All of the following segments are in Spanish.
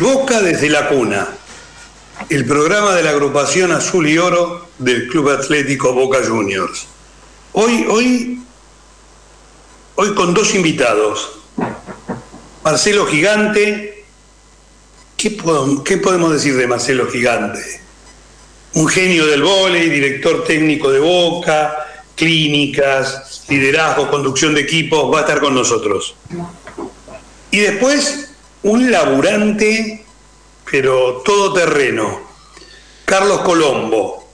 Boca desde la cuna, el programa de la agrupación Azul y Oro del Club Atlético Boca Juniors. Hoy, hoy, hoy con dos invitados. Marcelo Gigante, ¿qué, qué podemos decir de Marcelo Gigante? Un genio del vóley, director técnico de Boca, clínicas, liderazgo, conducción de equipos, va a estar con nosotros. Y después, un laburante, pero todoterreno, Carlos Colombo,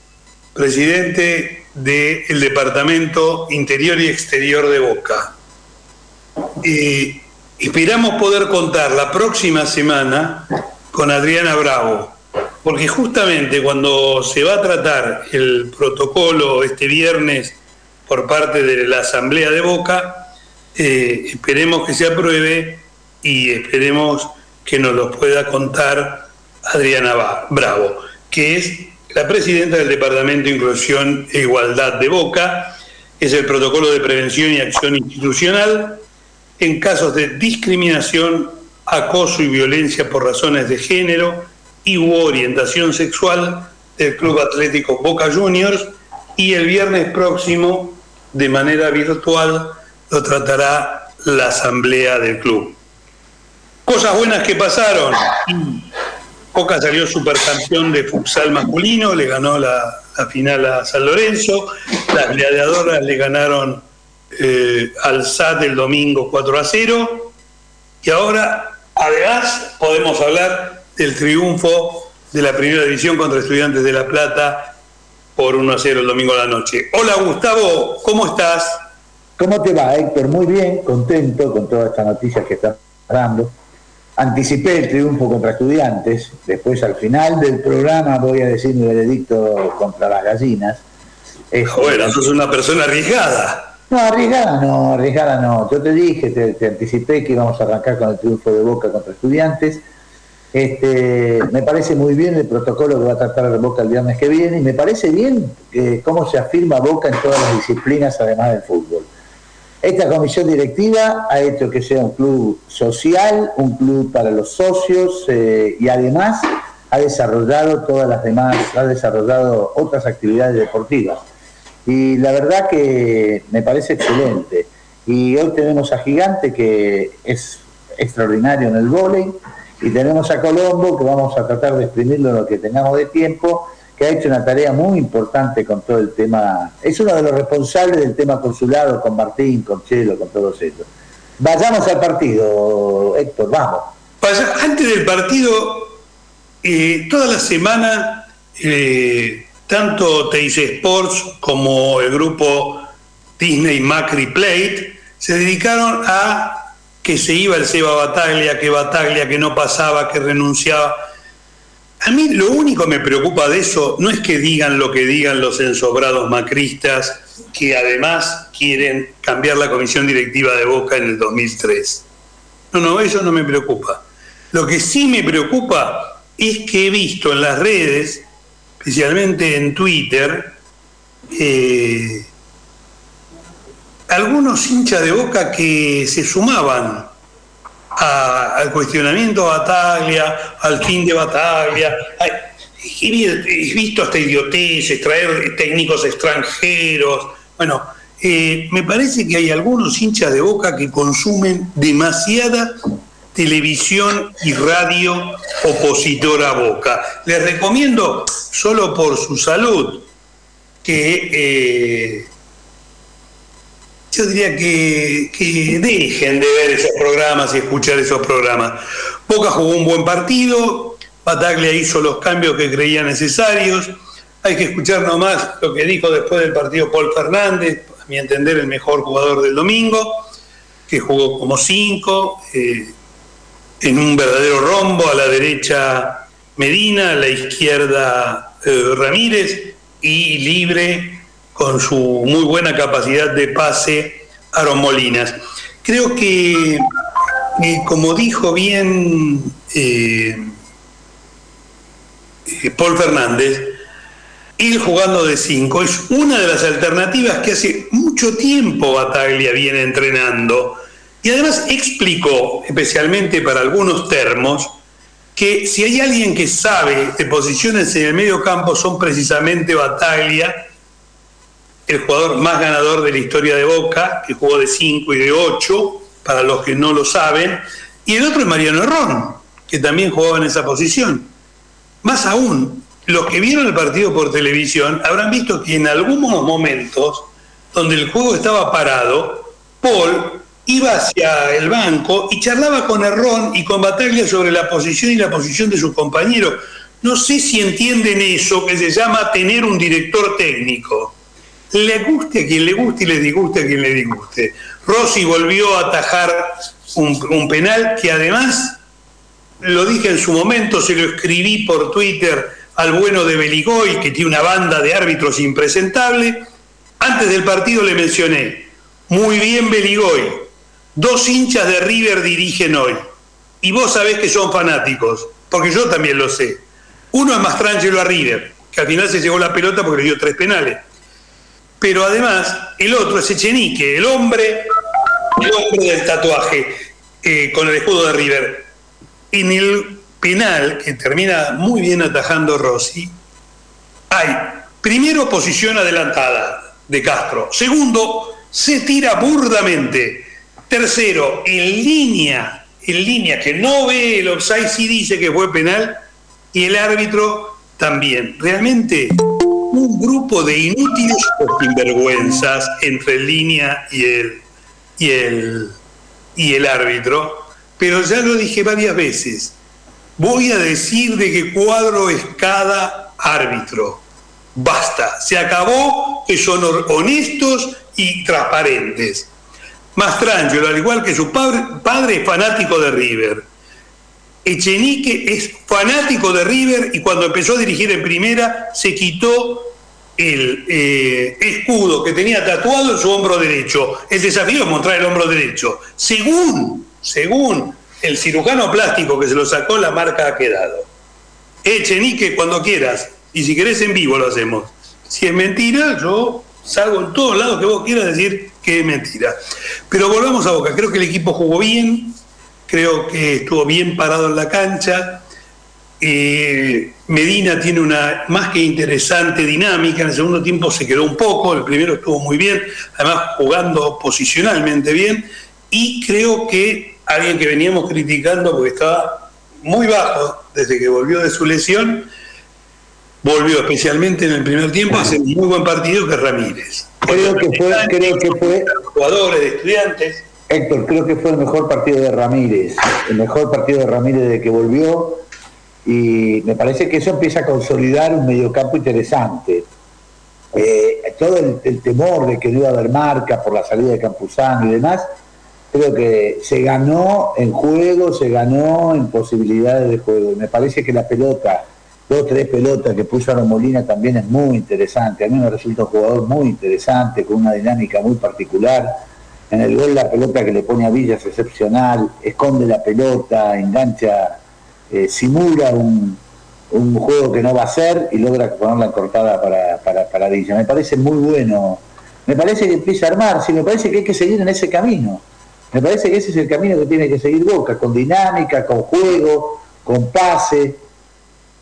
presidente del Departamento Interior y Exterior de Boca. Y esperamos poder contar la próxima semana con Adriana Bravo, porque justamente cuando se va a tratar el protocolo este viernes por parte de la Asamblea de Boca, eh, esperemos que se apruebe y esperemos que nos lo pueda contar Adriana Bravo, que es la presidenta del Departamento de Inclusión e Igualdad de Boca, es el protocolo de prevención y acción institucional en casos de discriminación, acoso y violencia por razones de género y u orientación sexual del Club Atlético Boca Juniors y el viernes próximo, de manera virtual, lo tratará la asamblea del club. Cosas buenas que pasaron. Boca salió supercampeón de futsal masculino, le ganó la, final a San Lorenzo. Las gladiadoras le ganaron eh, al SAT el domingo 4 a 0. Y ahora, además, podemos hablar del triunfo de la primera división contra Estudiantes de La Plata por 1 a 0 el domingo a la noche. Hola Gustavo, ¿cómo estás? ¿Cómo te va, Héctor? Muy bien, contento con todas estas noticias que estás dando anticipé el triunfo contra estudiantes, después al final del programa voy a decir mi veredicto contra las gallinas. bueno, sos una persona arriesgada. No, arriesgada no, arriesgada no. Yo te dije, te, anticipé que íbamos a arrancar con el triunfo de Boca contra estudiantes. Este, me parece muy bien el protocolo que va a tratar de Boca el viernes que viene y me parece bien que cómo se afirma Boca en todas las disciplinas además del fútbol. Esta comisión directiva ha hecho que sea un club social, un club para los socios eh, y además ha desarrollado todas las demás, ha desarrollado otras actividades deportivas. Y la verdad que me parece excelente. Y hoy tenemos a Gigante que es extraordinario en el vóley y tenemos a Colombo que vamos a tratar de exprimirlo lo que tengamos de tiempo que ha hecho una tarea muy importante con todo el tema, es uno de los responsables del tema consulado con Martín, con Chelo, con todos ellos. Vayamos al partido, Héctor, vamos. Antes del partido, eh, toda la semana, eh, tanto Teis Sports como el grupo Disney Macri Plate se dedicaron a que se iba el Seba Bataglia, que Bataglia, que no pasaba, que renunciaba a mí lo único que me preocupa de eso no es que digan lo que digan los ensobrados macristas, que además quieren cambiar la comisión directiva de Boca en el 2003. No, no, eso no me preocupa. Lo que sí me preocupa es que he visto en las redes, especialmente en Twitter, eh, algunos hinchas de Boca que se sumaban al cuestionamiento a Bataglia, al fin de Bataglia. He visto hasta idioteces, traer técnicos extranjeros. Bueno, eh, me parece que hay algunos hinchas de boca que consumen demasiada televisión y radio opositora a Boca. Les recomiendo, solo por su salud, que eh, yo diría que, dejen de ver esos programas y escuchar esos programas. Boca jugó un buen partido, Bataglia hizo los cambios que creía necesarios. Hay que escuchar nomás lo que dijo después del partido Paul Fernández, a mi entender el mejor jugador del domingo, que jugó como cinco, eh, en un verdadero rombo, a la derecha Medina, a la izquierda eh, Ramírez y libre con su muy buena capacidad de pase Aaron Molinas. Creo que, como dijo bien eh, eh, Paul Fernández, ir jugando de 5 es una de las alternativas que hace mucho tiempo Bataglia viene entrenando Y además explicó, especialmente para algunos termos, que si hay alguien que sabe de posiciones en el medio campo son precisamente Bataglia, el jugador más ganador de la historia de Boca, que jugó de 5 y de 8, para los que no lo saben, y el otro es Mariano Herrón, que también jugaba en esa posición. Más aún, los que vieron el partido por televisión habrán visto que en algunos momentos, donde el juego estaba parado, Paul iba hacia el banco y charlaba con Herrón y con Bataglia sobre la posición y la posición de sus compañeros. No sé si entienden eso que se llama tener un director técnico. Le guste a quien le guste y le disguste a quien le disguste. Rossi volvió a atajar un, penal que además, lo dije en su momento, se lo escribí por Twitter al bueno de Beligoy, que tiene una banda de árbitros impresentable. Antes del partido le mencioné, muy bien Beligoy, dos hinchas de River dirigen hoy. Y vos sabés que son fanáticos, porque yo también lo sé. Uno es más tranquilo a River, que al final se llegó la pelota porque le dio tres penales. Pero además, el otro es Echenique, el hombre, el hombre del tatuaje, eh, con el escudo de River. En el penal, que termina muy bien atajando Rossi, hay primero posición adelantada de Castro. Segundo, se tira burdamente. Tercero, en línea, en línea, que no ve el offside, sí dice que fue penal, y el árbitro también. Realmente un grupo de inútiles o sinvergüenzas entre línea y el, y el, y el árbitro, pero ya lo dije varias veces, voy a decir de qué cuadro es cada árbitro. Basta, se acabó que son honestos y transparentes. Mastrangelo, al igual que su padre, padre es fanático de River. Echenique es fanático de River y cuando empezó a dirigir en primera se quitó el eh, escudo que tenía tatuado en su hombro derecho. El desafío es mostrar el hombro derecho. Según, según el cirujano plástico que se lo sacó, la marca ha quedado. Echenique cuando quieras, y si querés en vivo lo hacemos. Si es mentira, yo salgo en todos lados que vos quieras decir que es mentira. Pero volvamos a Boca, creo que el equipo jugó bien, creo que estuvo bien parado en la cancha. Eh, Medina tiene una más que interesante dinámica, en el segundo tiempo se quedó un poco, el primero estuvo muy bien, además jugando posicionalmente bien, y creo que alguien que veníamos criticando porque estaba muy bajo desde que volvió de su lesión, volvió especialmente en el primer tiempo a hacer un muy buen partido que Ramírez. Creo que fue, creo que fue jugadores, de estudiantes. Héctor, creo que fue el mejor partido de Ramírez, el mejor partido de Ramírez de que volvió y me parece que eso empieza a consolidar un mediocampo interesante. Eh, todo el, temor de que no iba a haber marca por la salida de Campuzano y demás, creo que se ganó en juego, se ganó en posibilidades de juego. Me parece que la pelota, dos tres pelotas que puso Aaron Molina también es muy interesante. A mí me resulta un jugador muy interesante, con una dinámica muy particular en el gol la pelota que le pone a Villa es excepcional, esconde la pelota, engancha, eh, simula un, juego que no va a ser y logra ponerla en cortada para, para, para Villa. Me parece muy bueno. Me parece que empieza a armar, sí, me parece que hay que seguir en ese camino. Me parece que ese es el camino que tiene que seguir Boca, con dinámica, con juego, con pase.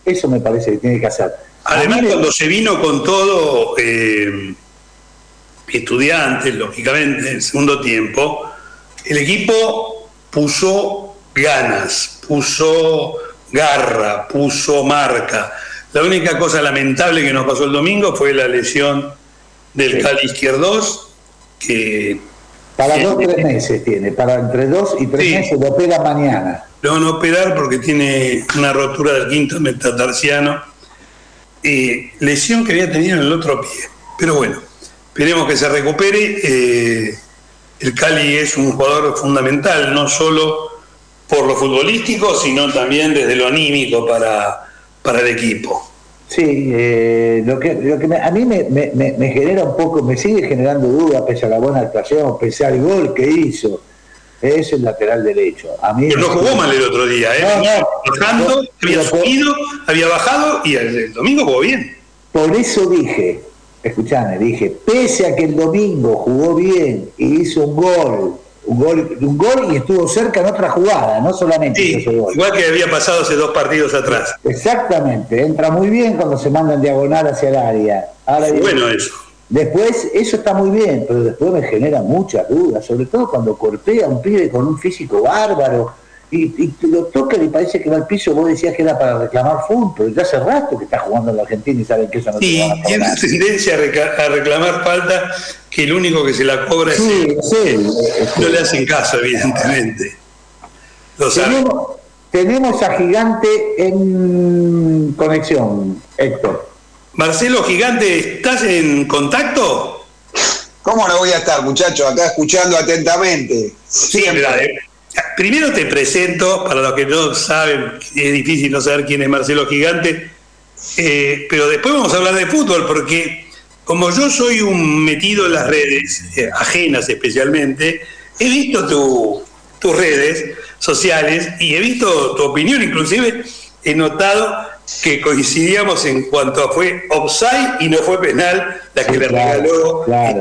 Eso me parece que tiene que hacer. Además, cuando se vino con todo... Eh estudiantes, lógicamente, en el segundo tiempo, el equipo puso ganas, puso garra, puso marca. La única cosa lamentable que nos pasó el domingo fue la lesión del Cali Izquierdos, que... Para dos o tres meses tiene, para entre dos y tres meses lo opera mañana. Lo van a operar porque tiene una rotura del quinto metatarsiano, y lesión que había tenido en el otro pie. Pero bueno, Esperemos que se recupere. Eh, el Cali es un jugador fundamental, no solo por lo futbolístico, sino también desde lo anímico para, para el equipo. Sí, eh, lo que, lo que a mí me, genera un poco, me sigue generando duda, pese a la buena actuación, pese al gol que hizo, es el lateral derecho. A mí Pero no jugó mal el otro día, ¿eh? había subido, había bajado y el domingo jugó bien. Por eso dije, escuchame, dije, pese a que el domingo jugó bien y hizo un gol un gol, un gol y estuvo cerca en otra jugada, no solamente sí, Igual que había pasado hace dos partidos atrás. Exactamente, entra muy bien cuando se manda en diagonal hacia el área. bueno eso. Después, eso está muy bien, pero después me genera muchas dudas, sobre todo cuando cortea a un pibe con un físico bárbaro y, lo toca y parece que va al piso, vos decías que era para reclamar fútbol, pero ya hace rato que está jugando en la Argentina y saben que eso no sí, te tiene tendencia a, reclamar falta que el único que se la cobra es él. No le hacen caso, evidentemente. tenemos, tenemos a Gigante en conexión, Héctor. Marcelo Gigante, ¿estás en contacto? ¿Cómo no voy a estar, muchachos? Acá escuchando atentamente. Siempre. Primero te presento, para los que no saben, es difícil no saber quién es Marcelo Gigante, eh, pero después vamos a hablar de fútbol, porque como yo soy un metido en las redes, eh, ajenas especialmente, he visto tus redes sociales y he visto tu opinión, inclusive he notado que coincidíamos en cuanto a fue offside y no fue penal la que le regaló claro.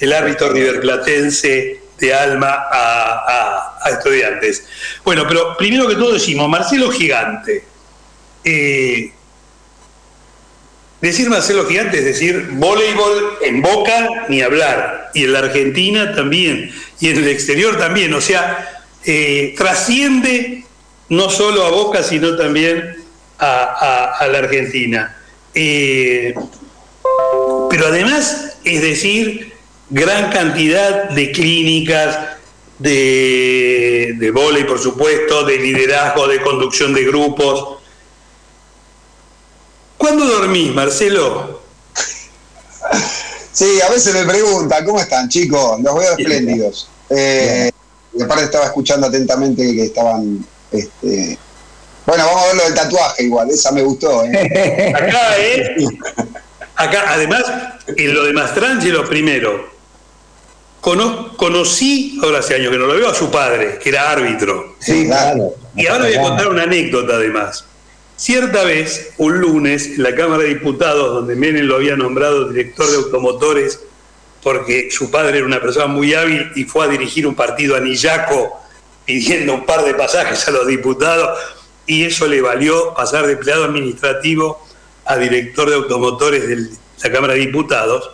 El árbitro riverplatense de alma a, estudiantes. Bueno, pero primero que todo decimos, Marcelo Gigante. Eh, decir Marcelo Gigante es decir voleibol en Boca ni hablar, y en la Argentina también, y en el exterior también, o sea, eh, trasciende no solo a Boca, sino también a, la Argentina. Eh, pero además, es decir, gran cantidad de clínicas, de, de volei, por supuesto, de liderazgo, de conducción de grupos. ¿Cuándo dormís, Marcelo? Sí, a veces me preguntan, ¿cómo están, chicos? Los veo espléndidos. Eh, y aparte estaba escuchando atentamente que estaban... Este, bueno, vamos a ver lo del tatuaje igual, esa me gustó. ¿eh? Acá, ¿eh? Acá, además, en lo de Mastrangelo primero, conocí, ahora hace años que no lo veo, a su padre, que era árbitro. Sí, claro. Y ahora voy a contar una anécdota además. Cierta vez, un lunes, en la Cámara de Diputados, donde Menem lo había nombrado director de automotores, porque su padre era una persona muy hábil y fue a dirigir un partido a Nillaco pidiendo un par de pasajes a los diputados, y eso le valió pasar de empleado administrativo a director de automotores de la Cámara de Diputados.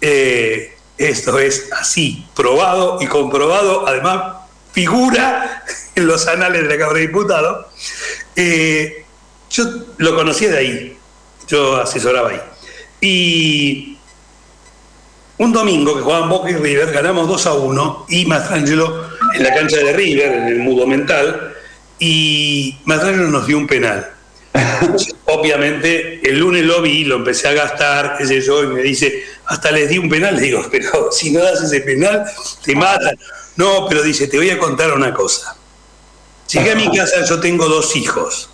Eh, esto es así, probado y comprobado, además figura en los anales de la Cámara de Diputados. Eh, yo lo conocía de ahí, yo asesoraba ahí. Y un domingo que jugaban Boca y River, ganamos 2 a 1 y Mastrangelo en la cancha de River, en el mudo mental, y Mastrangelo nos dio un penal. Obviamente, el lunes lo vi, lo empecé a gastar, qué sé yo, y me dice, hasta les di un penal. Le digo, pero si no das ese penal, te matan. No, pero dice, te voy a contar una cosa. Llegué a mi casa, yo tengo dos hijos.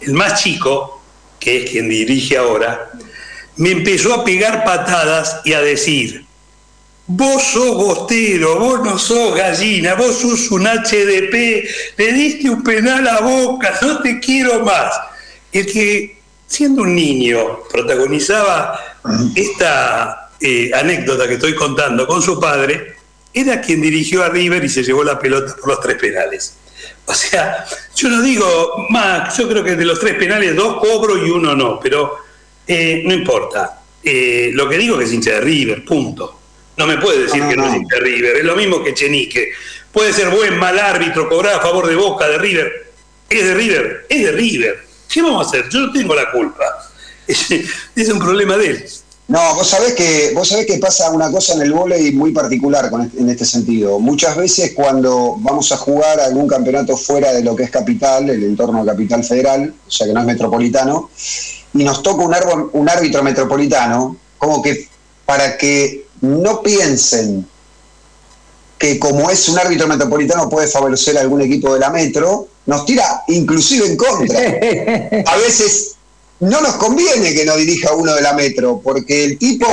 El más chico, que es quien dirige ahora, me empezó a pegar patadas y a decir, vos sos bostero, vos no sos gallina, vos sos un HDP, le diste un penal a boca, no te quiero más el que, siendo un niño, protagonizaba esta eh, anécdota que estoy contando con su padre, era quien dirigió a River y se llevó la pelota por los tres penales. O sea, yo no digo, Max, yo creo que de los tres penales dos cobro y uno no, pero eh, no importa. Eh, lo que digo es que es hincha de River, punto. No me puede decir que no es hincha de River, es lo mismo que Chenique. Puede ser buen, mal árbitro, cobrar a favor de Boca, de River. Es de River, es de River. ¿Qué vamos a hacer? Yo no tengo la culpa. Es, un problema de él. No, vos sabés que, vos sabés que pasa una cosa en el vóley muy particular este, en este sentido. Muchas veces cuando vamos a jugar algún campeonato fuera de lo que es capital, el entorno capital federal, o sea que no es metropolitano, y nos toca un, un árbitro metropolitano, como que para que no piensen que como es un árbitro metropolitano puede favorecer a algún equipo de la metro, nos tira inclusive en contra. A veces no nos conviene que nos dirija uno de la metro, porque el tipo,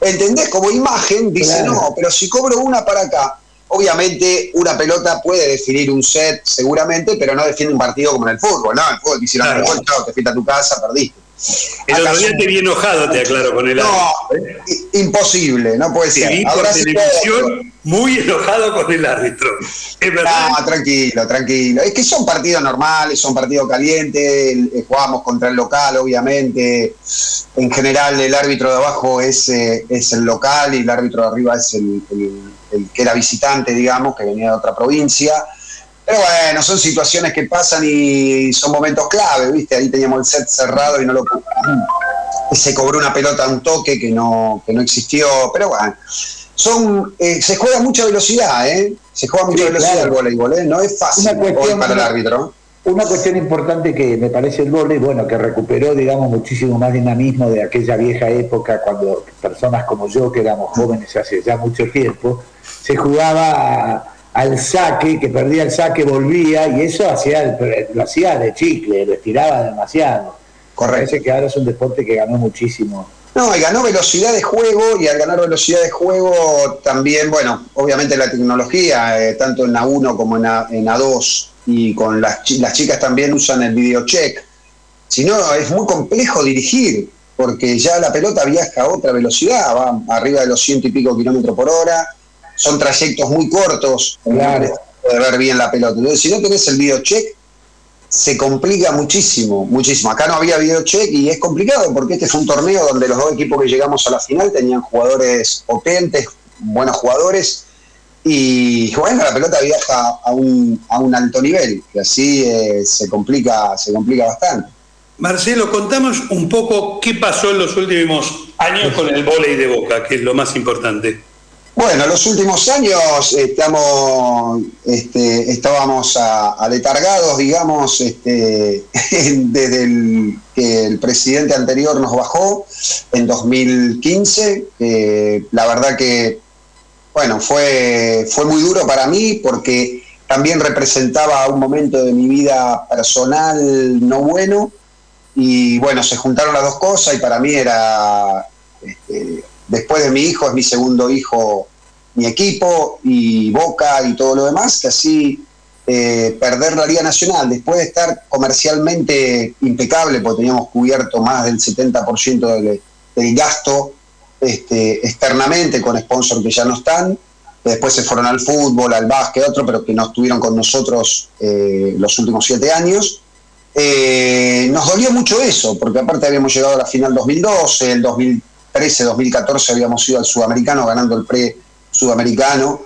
¿entendés? Como imagen dice, no, pero si cobro una para acá, obviamente una pelota puede definir un set seguramente, pero no defiende un partido como en el fútbol, ¿no? En el fútbol te hicieron el gol, te fuiste a tu casa, perdiste. El otro día te vi enojado, te aclaro, con el No, imposible, no puede ser. Te vi por televisión muy enojado con el árbitro. ¿Es verdad? No, tranquilo, tranquilo. Es que son partidos normales, son partidos calientes, eh, jugamos contra el local, obviamente. En general, el árbitro de abajo es, eh, es el local y el árbitro de arriba es el, el que era visitante, digamos, que venía de otra provincia pero bueno, son situaciones que pasan y son momentos clave, ¿viste? Ahí teníamos el set cerrado y no lo se cobró una pelota a un toque que no, que no existió, pero bueno. Son, eh, se juega mucha velocidad, ¿eh? Se juega mucha velocidad el voleibol, ¿eh? No es fácil para el árbitro. Una cuestión importante que me parece el voleibol, bueno, que recuperó, digamos, muchísimo más dinamismo de aquella vieja época cuando personas como yo, que éramos jóvenes hace ya mucho tiempo, se jugaba al saque, que perdía el saque, volvía, y eso hacía lo hacía de chicle, lo estiraba demasiado. Correcto. Parece que ahora es un deporte que ganó muchísimo. No, y ganó velocidad de juego, y al ganar velocidad de juego también, bueno, obviamente la tecnología, eh, tanto en A1 como en, A, 2 y con las, las chicas también usan el video check. Si no, es muy complejo dirigir, porque ya la pelota viaja a otra velocidad, va arriba de los ciento y pico kilómetros por hora, son trayectos muy cortos, claro. poder ver bien la pelota. Entonces, si no tenés el video check, se complica muchísimo, muchísimo. Acá no había video check y es complicado porque este fue un torneo donde los dos equipos que llegamos a la final tenían jugadores potentes, buenos jugadores, y bueno, la pelota viaja a un, a un alto nivel, y así eh, se, complica, se complica bastante. Marcelo, contamos un poco qué pasó en los últimos años con el vóley de Boca, que es lo más importante. Bueno, los últimos años estamos, este, estábamos aletargados, digamos, este, desde el, que el presidente anterior nos bajó en 2015. la verdad que, bueno, fue, fue muy duro para mí porque también representaba un momento de mi vida personal no bueno. Y bueno, se juntaron las dos cosas y para mí era... Este, después de mi hijo es mi segundo hijo mi equipo y Boca y todo lo demás, que así eh, perder la Liga Nacional después de estar comercialmente impecable, porque teníamos cubierto más del 70% del, del, gasto este, externamente con sponsors que ya no están, después se fueron al fútbol, al básquet, otro, pero que no estuvieron con nosotros eh, los últimos siete años. Eh, nos dolió mucho eso, porque aparte habíamos llegado a la final 2012, el 2000 2013-2014 habíamos ido al sudamericano ganando el pre-sudamericano.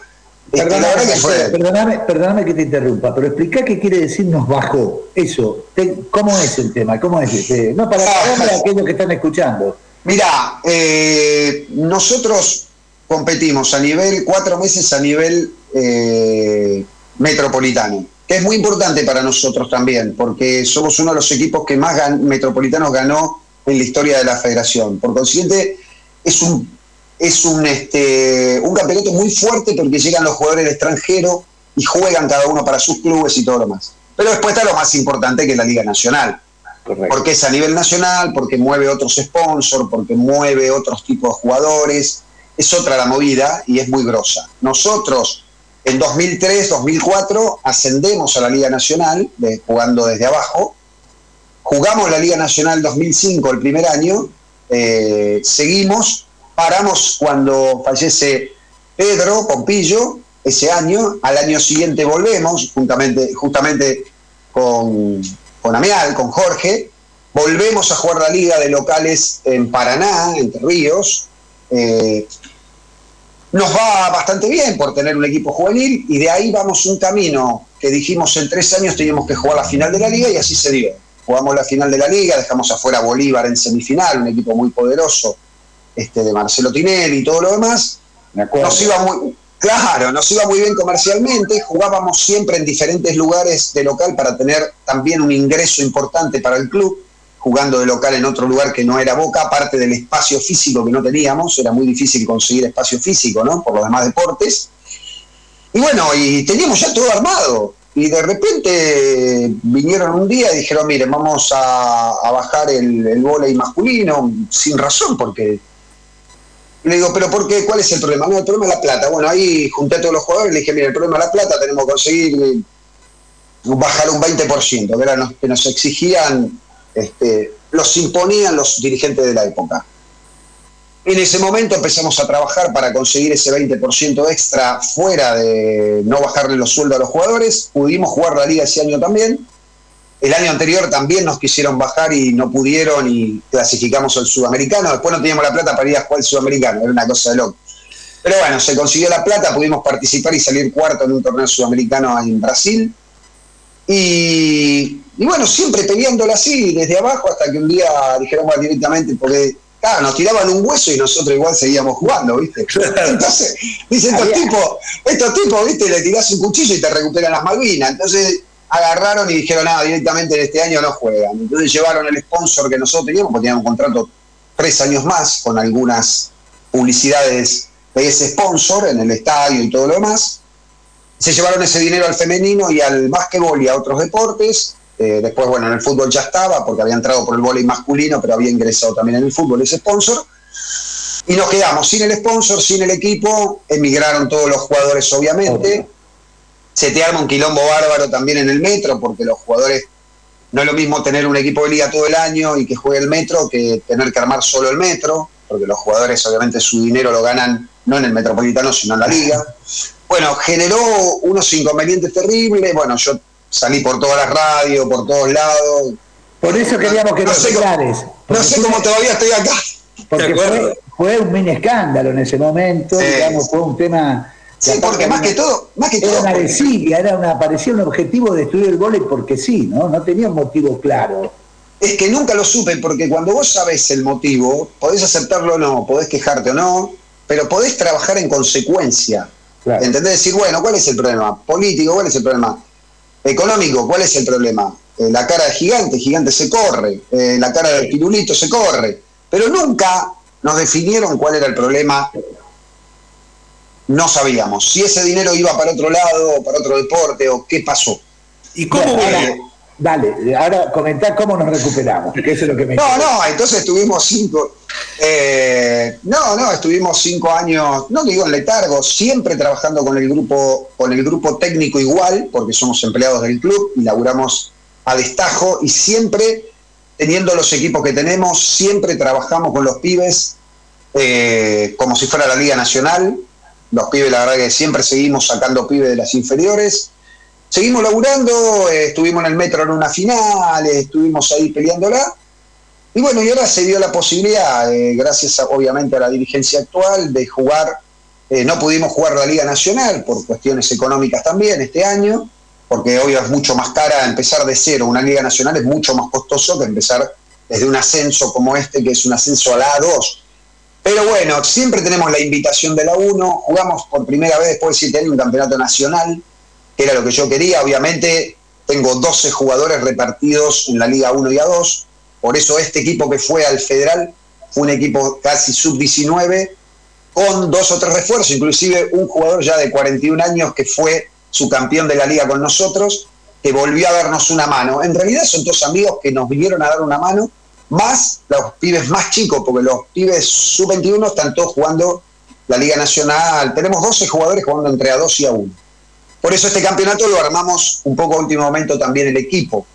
Este, perdóname, que te interrumpa, pero explica qué quiere decir nos bajó. Eso, ¿cómo es el tema? ¿Cómo es? Este? No, para, para aquellos que están escuchando. Mira, eh, nosotros competimos a nivel, cuatro meses a nivel eh, metropolitano, que es muy importante para nosotros también, porque somos uno de los equipos que más metropolitanos ganó en la historia de la federación. Por consiguiente, es un, es un, este, un campeonato muy fuerte porque llegan los jugadores del extranjero y juegan cada uno para sus clubes y todo lo más. Pero después está lo más importante que es la Liga Nacional. Porque es a nivel nacional, porque mueve otros sponsors, porque mueve otros tipos de jugadores. Es otra la movida y es muy grosa. Nosotros en 2003, 2004 ascendemos a la Liga Nacional, jugando desde abajo, Jugamos la Liga Nacional 2005 el primer año, eh, seguimos, paramos cuando fallece Pedro Pompillo ese año, al año siguiente volvemos, juntamente, justamente con, con Ameal, con Jorge, volvemos a jugar la liga de locales en Paraná, Entre Ríos. Eh, nos va bastante bien por tener un equipo juvenil y de ahí vamos un camino que dijimos en tres años teníamos que jugar la final de la liga y así se dio jugamos la final de la liga, dejamos afuera a Bolívar en semifinal, un equipo muy poderoso este, de Marcelo Tinelli y todo lo demás. Nos iba muy, claro, nos iba muy bien comercialmente, jugábamos siempre en diferentes lugares de local para tener también un ingreso importante para el club, jugando de local en otro lugar que no era Boca, aparte del espacio físico que no teníamos, era muy difícil conseguir espacio físico, ¿no? Por los demás deportes. Y bueno, y teníamos ya todo armado y de repente vinieron un día y dijeron, miren, vamos a, bajar el, el masculino, sin razón, porque... Le digo, pero ¿por qué? ¿Cuál es el problema? No, el problema es la plata. Bueno, ahí junté a todos los jugadores y le dije, mire, el problema es la plata, tenemos que conseguir eh, bajar un 20%, que, nos, que nos exigían este, los imponían los dirigentes de la época. En ese momento empezamos a trabajar para conseguir ese 20% extra fuera de no bajarle los sueldos a los jugadores. Pudimos jugar la liga ese año también. El año anterior también nos quisieron bajar y no pudieron y clasificamos al sudamericano. Después no teníamos la plata para ir a jugar al sudamericano, era una cosa de loco. Pero bueno, se consiguió la plata, pudimos participar y salir cuarto en un torneo sudamericano en Brasil. Y, bueno, siempre peleándola así, desde abajo, hasta que un día dijeron directamente, porque claro, nos tiraban un hueso y nosotros igual seguíamos jugando, ¿viste? Entonces, dicen estos tipos, estos tipos, ¿viste? Le tirás un cuchillo y te recuperan las Malvinas. Entonces agarraron y dijeron, nada, directamente en este año no juegan. Entonces llevaron el sponsor que nosotros teníamos, porque teníamos un contrato tres años más con algunas publicidades de ese sponsor en el estadio y todo lo demás se llevaron ese dinero al femenino y al básquetbol y a otros deportes. Eh, después, bueno, en el fútbol ya estaba, porque había entrado por el voleibol masculino, pero había ingresado también en el fútbol ese sponsor. Y nos quedamos sin el sponsor, sin el equipo, emigraron todos los jugadores, obviamente. Se te arma un quilombo bárbaro también en el metro, porque los jugadores no es lo mismo tener un equipo de liga todo el año y que juegue el metro que tener que armar solo el metro, porque los jugadores obviamente su dinero lo ganan no en el metropolitano, sino en la liga. Bueno, generó unos inconvenientes terribles. Bueno, yo salí por todas las radios, por todos lados. Por eso queríamos que no sé No sé cómo todavía estoy acá. Porque fue, un mini escándalo en ese momento, digamos, fue un tema. Sí, porque más que todo, más que era todo. Una desidia, era una, parecía un objetivo de destruir el vóley porque sí, ¿no? No tenía un motivo claro. Es que nunca lo supe, porque cuando vos sabés el motivo, podés aceptarlo o no, podés quejarte o no, pero podés trabajar en consecuencia. ¿Entendés? Decir, bueno, ¿cuál es el problema? Político, ¿cuál es el problema? Económico, ¿cuál es el problema? Eh, la cara de gigante, gigante se corre, eh, la cara del pirulito se corre, pero nunca nos definieron cuál era el problema. No sabíamos si ese dinero iba para otro lado, para otro deporte, o qué pasó. ¿Y cómo? Dale, ahora comentá cómo nos recuperamos, que eso es lo que me No, no, entonces estuvimos cinco. Eh, no, no, estuvimos cinco años, no digo en letargo, siempre trabajando con el grupo, con el grupo técnico igual, porque somos empleados del club y laburamos a destajo, y siempre teniendo los equipos que tenemos, siempre trabajamos con los pibes eh, como si fuera la Liga Nacional. Los pibes, la verdad que siempre seguimos sacando pibes de las inferiores seguimos laburando, eh, estuvimos en el metro en una final, estuvimos ahí peleándola. Y bueno, y ahora se dio la posibilidad, eh, gracias obviamente a la dirigencia actual, de jugar. Eh, no pudimos jugar la Liga Nacional por cuestiones económicas también este año, porque obvio es mucho más cara empezar de cero. Una Liga Nacional es mucho más costoso que empezar desde un ascenso como este, que es un ascenso a la A2. Pero bueno, siempre tenemos la invitación de la 1, jugamos por primera vez después de siete años un campeonato nacional, era lo que yo quería. Obviamente tengo 12 jugadores repartidos en la Liga 1 y A2, por eso este equipo que fue al Federal fue un equipo casi sub-19, con dos o tres refuerzos, inclusive un jugador ya de 41 años que fue su campeón de la liga con nosotros, que volvió a darnos una mano. En realidad son dos amigos que nos vinieron a dar una mano, más los pibes más chicos, porque los pibes sub-21 están todos jugando la Liga Nacional. Tenemos 12 jugadores jugando entre A2 y A1. Por eso este campeonato lo armamos un poco a último momento también el equipo.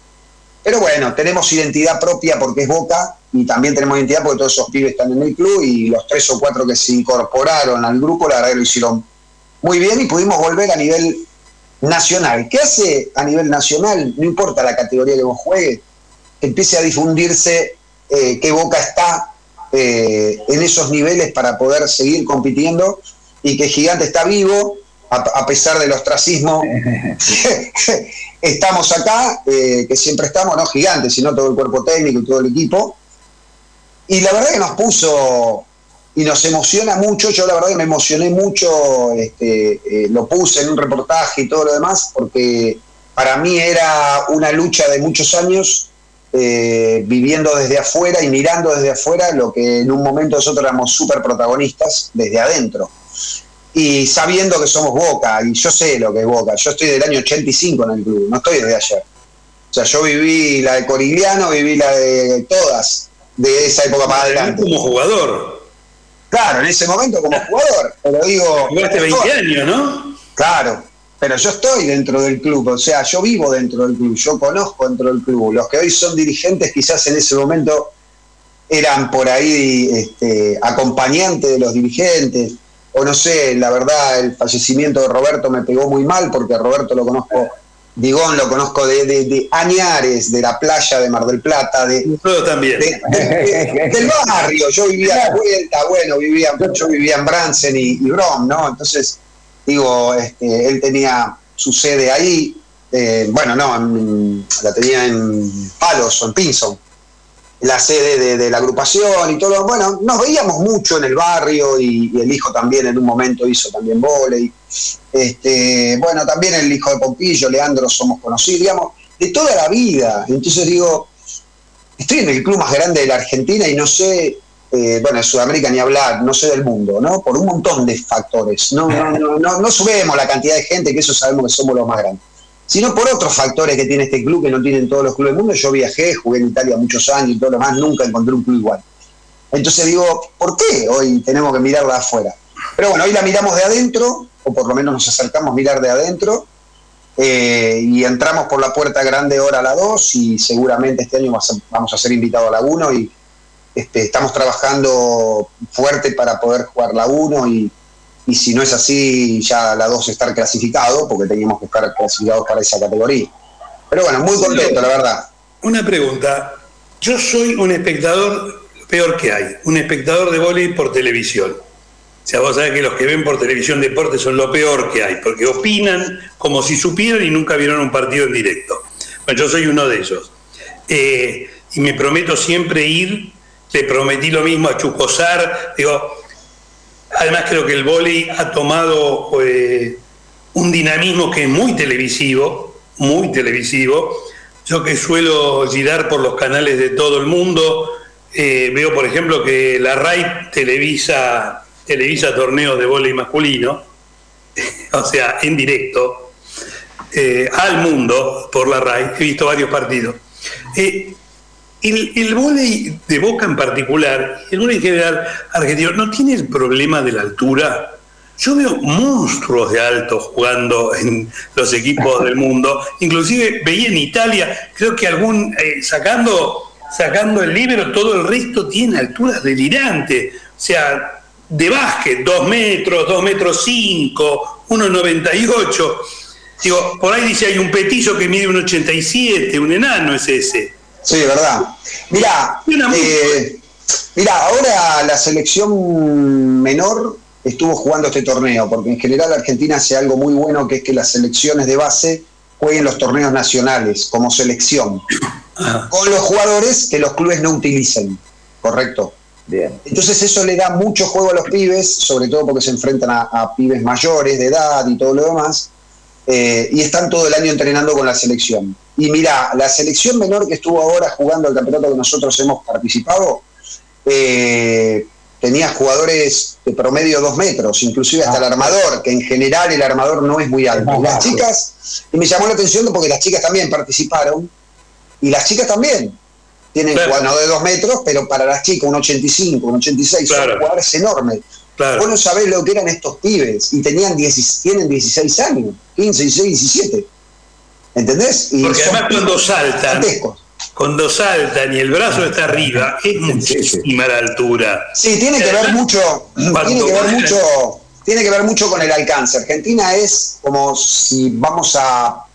Pero bueno, tenemos identidad propia porque es Boca y también tenemos identidad porque todos esos pibes están en el club y los tres o cuatro que se incorporaron al grupo, la verdad lo hicieron muy bien y pudimos volver a nivel nacional. ¿Qué hace a nivel nacional? No importa la categoría que vos juegues, que empiece a difundirse eh, que Boca está eh, en esos niveles para poder seguir compitiendo y que Gigante está vivo a, pesar del ostracismo, estamos acá, eh, que siempre estamos, no gigantes, sino todo el cuerpo técnico y todo el equipo. Y la verdad que nos puso y nos emociona mucho, yo la verdad que me emocioné mucho, este, eh, lo puse en un reportaje y todo lo demás, porque para mí era una lucha de muchos años, eh, viviendo desde afuera y mirando desde afuera lo que en un momento nosotros éramos súper protagonistas desde adentro y sabiendo que somos Boca, y yo sé lo que es Boca, yo estoy del año 85 en el club, no estoy desde ayer. O sea, yo viví la de Corigliano, viví la de todas, de esa época para adelante. Como jugador. Claro, en ese momento como jugador, pero digo... Jugaste 20 años, ¿no? Claro, pero yo estoy dentro del club, o sea, yo vivo dentro del club, yo conozco dentro del club. Los que hoy son dirigentes quizás en ese momento eran por ahí este, acompañantes de los dirigentes, o no sé, la verdad, el fallecimiento de Roberto me pegó muy mal porque Roberto lo conozco, Digón lo conozco de, Añares, de la playa de Mar del Plata, de, también. del barrio, yo vivía a vuelta, bueno, vivía, yo vivía en Bransen y, Brom, ¿no? Entonces, digo, este, él tenía su sede ahí, eh, bueno, no, la tenía en Palos o en Pinson la sede de, la agrupación y todo. Bueno, nos veíamos mucho en el barrio y, el hijo también en un momento hizo también volei. Este, bueno, también el hijo de Pompillo, Leandro, somos conocidos, digamos, de toda la vida. Entonces digo, estoy en el club más grande de la Argentina y no sé, eh, bueno, de Sudamérica ni hablar, no sé del mundo, ¿no? Por un montón de factores. No, no, no, no, no subimos la cantidad de gente, que eso sabemos que somos los más grandes sino por otros factores que tiene este club que no tienen todos los clubes del mundo. Yo viajé, jugué en Italia muchos años y todo lo demás, nunca encontré un club igual. Entonces digo, ¿por qué hoy tenemos que mirarla afuera? Pero bueno, hoy la miramos de adentro, o por lo menos nos acercamos a mirar de adentro, eh, y entramos por la puerta grande ahora a la 2 y seguramente este año vamos a ser invitados a la 1 y este, estamos trabajando fuerte para poder jugar la 1 y, y si no es así, ya la 2 estar clasificado, porque teníamos que estar clasificados para esa categoría. Pero bueno, muy contento, la verdad. Una pregunta. Yo soy un espectador, peor que hay, un espectador de vóley por televisión. O sea, vos sabés que los que ven por televisión deporte son lo peor que hay, porque opinan como si supieran y nunca vieron un partido en directo. Bueno, yo soy uno de ellos. Eh, y me prometo siempre ir, le prometí lo mismo a Chucosar, digo, Además creo que el vóley ha tomado eh, un dinamismo que es muy televisivo, muy televisivo. Yo que suelo girar por los canales de todo el mundo, eh, veo por ejemplo que la RAI televisa, televisa torneos de vóley masculino, o sea, en directo, eh, al mundo por la RAI. He visto varios partidos. El, el de Boca en particular, el en general argentino, no tiene el problema de la altura. Yo veo monstruos de alto jugando en los equipos del mundo. Inclusive veía en Italia, creo que algún, eh, sacando, sacando el libro, todo el resto tiene alturas delirantes. O sea, de básquet, 2 metros, 2 metros 5, 1,98. Digo, por ahí dice hay un petillo que mide un 87, un enano es ese. Sí, verdad. Mira, eh, mira, ahora la selección menor estuvo jugando este torneo, porque en general Argentina hace algo muy bueno, que es que las selecciones de base jueguen los torneos nacionales como selección, con los jugadores que los clubes no utilicen, ¿correcto? Bien. Entonces eso le da mucho juego a los pibes, sobre todo porque se enfrentan a pibes mayores de edad y todo lo demás, eh, y están todo el año entrenando con la selección. Y mira, la selección menor que estuvo ahora jugando el campeonato que nosotros hemos participado, eh, tenía jugadores de promedio dos metros, inclusive hasta el ah. armador, que en general el armador no es muy alto. y las chicas, y me llamó la atención porque las chicas también participaron, y las chicas también tienen claro. de dos metros, pero para las chicas un 85, un 86, son jugadores enormes. Vos no sabés lo que eran estos pibes y tenían tienen 16 años, 15, 16, 17. ¿Entendés? Porque además cuando saltan, cuando saltan y el brazo está arriba, es muchísima la altura. Sí, tiene que ver mucho, tiene que ver mucho, tiene que ver mucho con el alcance. Argentina es como si vamos a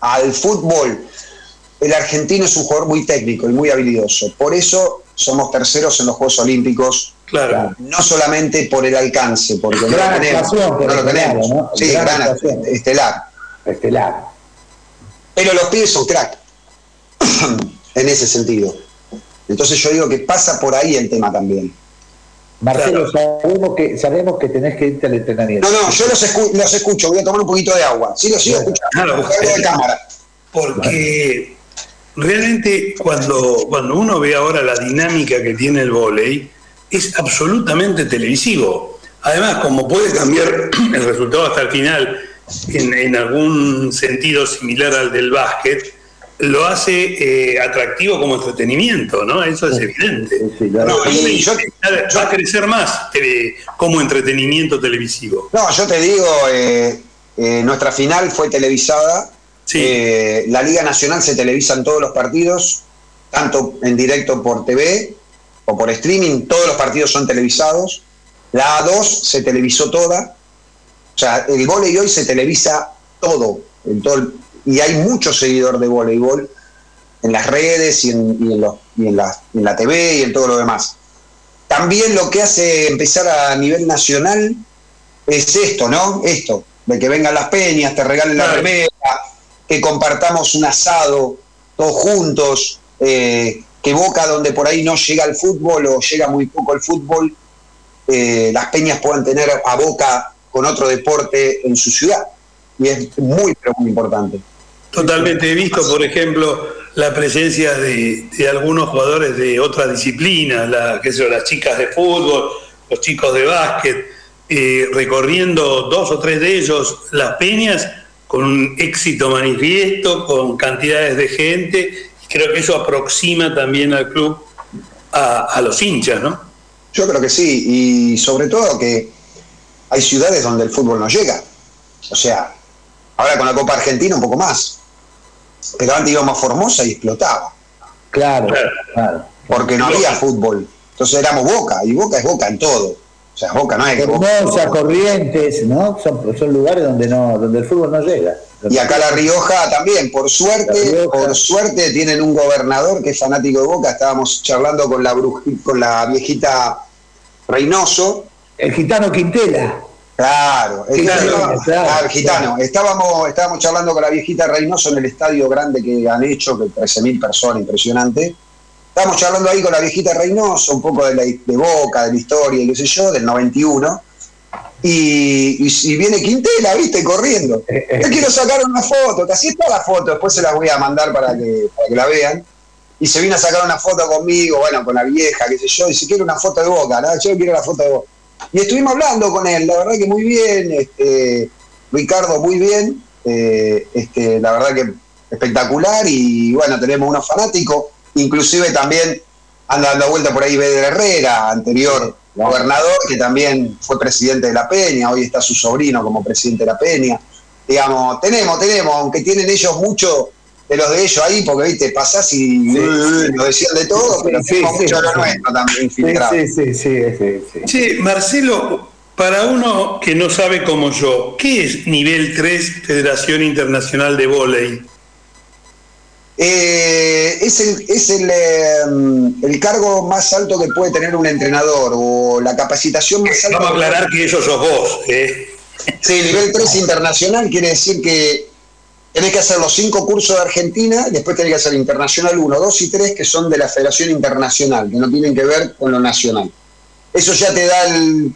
al fútbol, el argentino es un jugador muy técnico y muy habilidoso. Por eso somos terceros en los Juegos Olímpicos Claro. No solamente por el alcance, porque no lo tenemos. no lo tenemos. Sí, gran, estelar. Estelar. Pero los pibes son crack. en ese sentido. Entonces yo digo que pasa por ahí el tema también. Marcelo, sabemos, que, sabemos que tenés que irte al entrenamiento. No, no, yo los, escucho, voy a tomar un poquito de agua. Sí, los sigo escuchando, de cámara. Porque realmente cuando, cuando uno ve ahora la dinámica que tiene el vóley, es absolutamente televisivo. Además, como puede cambiar el resultado hasta el final en, algún sentido similar al del básquet, lo hace eh, atractivo como entretenimiento, ¿no? Eso es evidente. va a crecer más como entretenimiento televisivo. No, yo te digo, eh, eh, nuestra final fue televisada. Eh, la Liga Nacional se televisan todos los partidos, tanto en directo por TV o por streaming, todos los partidos son televisados. La A2 se televisó toda. O sea, el voleibol hoy se televisa todo, en todo y hay mucho seguidor de voleibol en las redes y en, en, la, en la TV y en todo lo demás. También lo que hace empezar a nivel nacional es esto, ¿no? Esto, de que vengan las peñas, te regalen la remera, que compartamos un asado todos juntos, eh, que Boca, donde por ahí no llega el fútbol o llega muy poco el fútbol, eh, las peñas puedan tener a Boca con otro deporte en su ciudad. Y es muy, pero muy importante. Totalmente he visto, por ejemplo, la presencia de, algunos jugadores de otras disciplinas, la, qué sé las chicas de fútbol, los chicos de básquet, eh, recorriendo dos o tres de ellos las peñas con un éxito manifiesto, con cantidades de gente. Creo que eso aproxima también al club a, los hinchas, ¿no? Yo creo que sí, y sobre todo que hay ciudades donde el fútbol no llega. O sea, ahora con la Copa Argentina un poco más. Pero antes íbamos a Formosa y explotaba. Claro, claro. Porque no había fútbol. Entonces éramos Boca, y Boca es Boca en todo. O sea, Boca no es Formosa, Corrientes, ¿no? Son, son lugares donde no donde el fútbol no llega. Y acá La Rioja también, por suerte, por suerte tienen un gobernador que es fanático de Boca. Estábamos charlando con la con la viejita Reynoso. El gitano Quintela. Claro, el gitano. Estábamos, estábamos charlando con la viejita Reynoso en el estadio grande que han hecho, que 13.000 personas, impresionante. Estábamos charlando ahí con la viejita Reynoso, un poco de, la, de Boca, de la historia y qué sé yo, del 91. Y, y, viene Quintela, viste, corriendo. Yo quiero sacar una foto, que así está la foto, después se las voy a mandar para que, para que la vean. Y se vino a sacar una foto conmigo, bueno, con la vieja, qué sé yo, y si quiere una foto de boca, ¿no? yo quiero la foto de boca. Y estuvimos hablando con él, la verdad que muy bien, este, Ricardo muy bien, eh, este, la verdad que espectacular y bueno, tenemos unos fanáticos, inclusive también anda dando vuelta por ahí Beder Herrera, anterior gobernador, que también fue presidente de la Peña, hoy está su sobrino como presidente de la Peña. Digamos, tenemos, tenemos, aunque tienen ellos mucho de los de ellos ahí, porque viste, pasás y lo decían de todo, pero sí, mucho lo nuestro también Sí, sí, sí, sí, sí. Marcelo, para uno que no sabe como yo, ¿qué es nivel 3 Federación Internacional de Voley? Eh, es el, es el, em, el, cargo más alto que puede tener un entrenador o la capacitación más alta. Vamos a aclarar que eso sos vos. ¿eh? Sí, nivel 3 internacional quiere decir que tenés que hacer los cinco cursos de Argentina, y después tenés que hacer Internacional 1, 2 y 3, que son de la Federación Internacional, que no tienen que ver con lo nacional. Eso ya te da, el,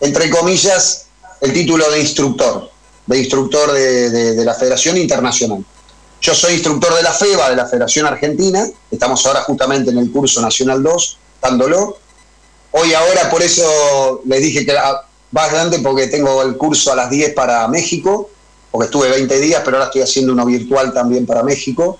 entre comillas, el título de instructor, de instructor de, la Federación Internacional. Yo soy instructor de la FEBA, de la Federación Argentina, estamos ahora justamente en el curso Nacional 2, dándolo. Hoy ahora por eso les dije que va grande porque tengo el curso a las 10 para México, porque estuve 20 días, pero ahora estoy haciendo uno virtual también para México.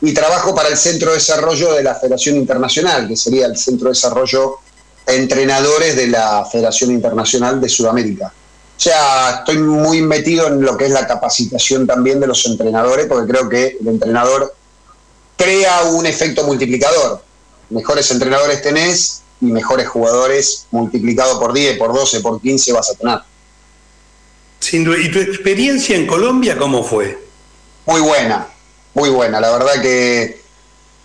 Y trabajo para el Centro de Desarrollo de la Federación Internacional, que sería el Centro de Desarrollo de Entrenadores de la Federación Internacional de Sudamérica. O sea, estoy muy metido en lo que es la capacitación también de los entrenadores, porque creo que el entrenador crea un efecto multiplicador. Mejores entrenadores tenés y mejores jugadores multiplicado por 10, por 12, por 15 vas a tener. ¿Y tu experiencia en Colombia cómo fue? Muy buena, muy buena. La verdad que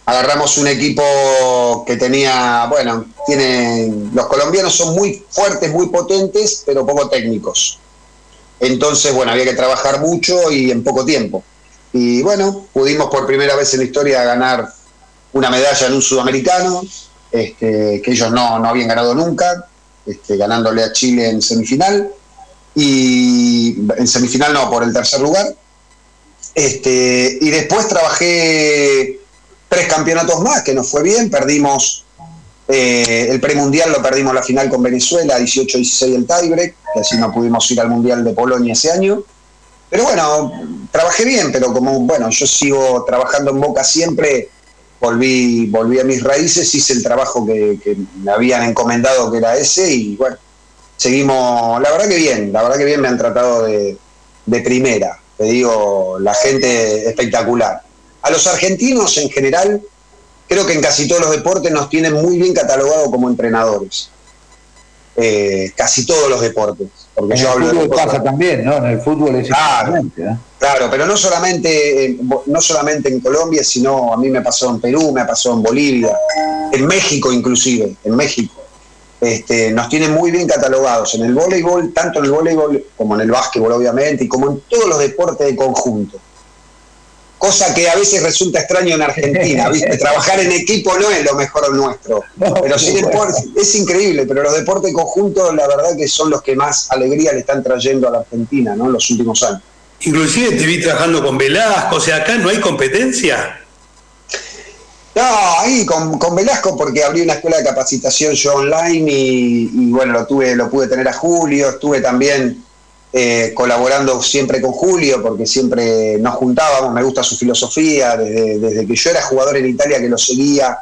agarramos un equipo que tenía, bueno, tienen, los colombianos son muy fuertes, muy potentes, pero poco técnicos. Entonces, bueno, había que trabajar mucho y en poco tiempo. Y bueno, pudimos por primera vez en la historia ganar una medalla en un sudamericano, este, que ellos no, no habían ganado nunca, este, ganándole a Chile en semifinal y en semifinal no, por el tercer lugar. Este, y después trabajé tres campeonatos más, que nos fue bien, perdimos eh, el premundial, lo perdimos la final con Venezuela, 18-16 el tiebreak, que así no pudimos ir al Mundial de Polonia ese año. Pero bueno, trabajé bien, pero como bueno, yo sigo trabajando en Boca siempre, volví, volví a mis raíces, hice el trabajo que, que me habían encomendado que era ese y bueno, seguimos, la verdad que bien, la verdad que bien me han tratado de, de primera, te digo, la gente espectacular. A los argentinos en general, creo que en casi todos los deportes nos tienen muy bien catalogados como entrenadores. Eh, casi todos los deportes. Porque en yo el fútbol pasa también, ¿no? En el fútbol es claro, claro, pero no solamente, no solamente en Colombia, sino a mí me pasó en Perú, me pasó en Bolivia, en México inclusive, en México. Este, nos tienen muy bien catalogados en el voleibol, tanto en el voleibol como en el básquetbol, obviamente, y como en todos los deportes de conjunto. Cosa que a veces resulta extraño en Argentina, ¿viste? Trabajar en equipo no es lo mejor nuestro. pero sí es increíble, pero los deportes de conjunto, la verdad que son los que más alegría le están trayendo a la Argentina, ¿no? En los últimos años. Inclusive te vi trabajando con Velasco, o sea, acá no hay competencia. No, ahí con, Velasco porque abrí una escuela de capacitación yo online y, bueno, lo tuve, lo pude tener a Julio, estuve también eh, colaborando siempre con Julio porque siempre nos juntábamos, me gusta su filosofía, desde, que yo era jugador en Italia que lo seguía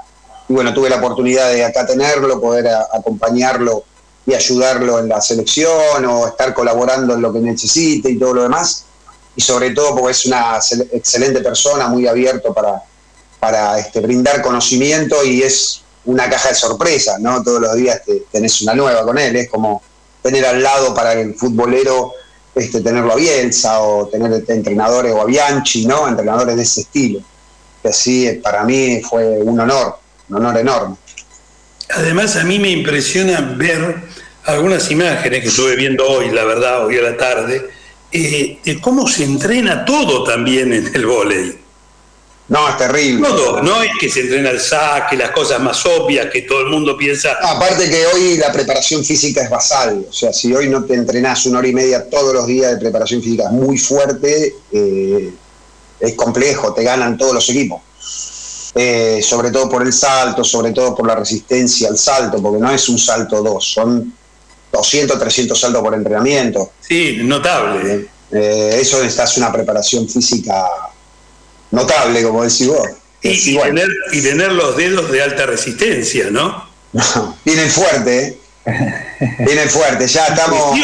y bueno, tuve la oportunidad de acá tenerlo, poder acompañarlo y ayudarlo en la selección o estar colaborando en lo que necesite y todo lo demás. Y sobre todo porque es una excelente persona, muy abierto para, para este, brindar conocimiento y es una caja de sorpresas, ¿no? Todos los días tenés una nueva con él, es como tener al lado para el futbolero este, tenerlo a Bielsa o tener entrenadores o a Bianchi, ¿no? Entrenadores de ese estilo. Que así para mí fue un honor, un honor enorme. Además a mí me impresiona ver algunas imágenes que estuve viendo hoy, la verdad, hoy a la tarde, eh, de cómo se entrena todo también en el vóley. No, es terrible. No, no es que se entrena el saque, las cosas más obvias que todo el mundo piensa. aparte que hoy la preparación física es basal. O sea, si hoy no te entrenás una hora y media todos los días de preparación física muy fuerte, eh, es complejo, te ganan todos los equipos. Eh, sobre todo por el salto, sobre todo por la resistencia al salto, porque no es un salto dos, son 200, 300 saltos por entrenamiento. Sí, notable. Eh, eso es una preparación física notable, como decís vos. Y, tener, los dedos de alta resistencia, ¿no? vienen fuerte, ¿eh? Vienen fuerte, ya estamos.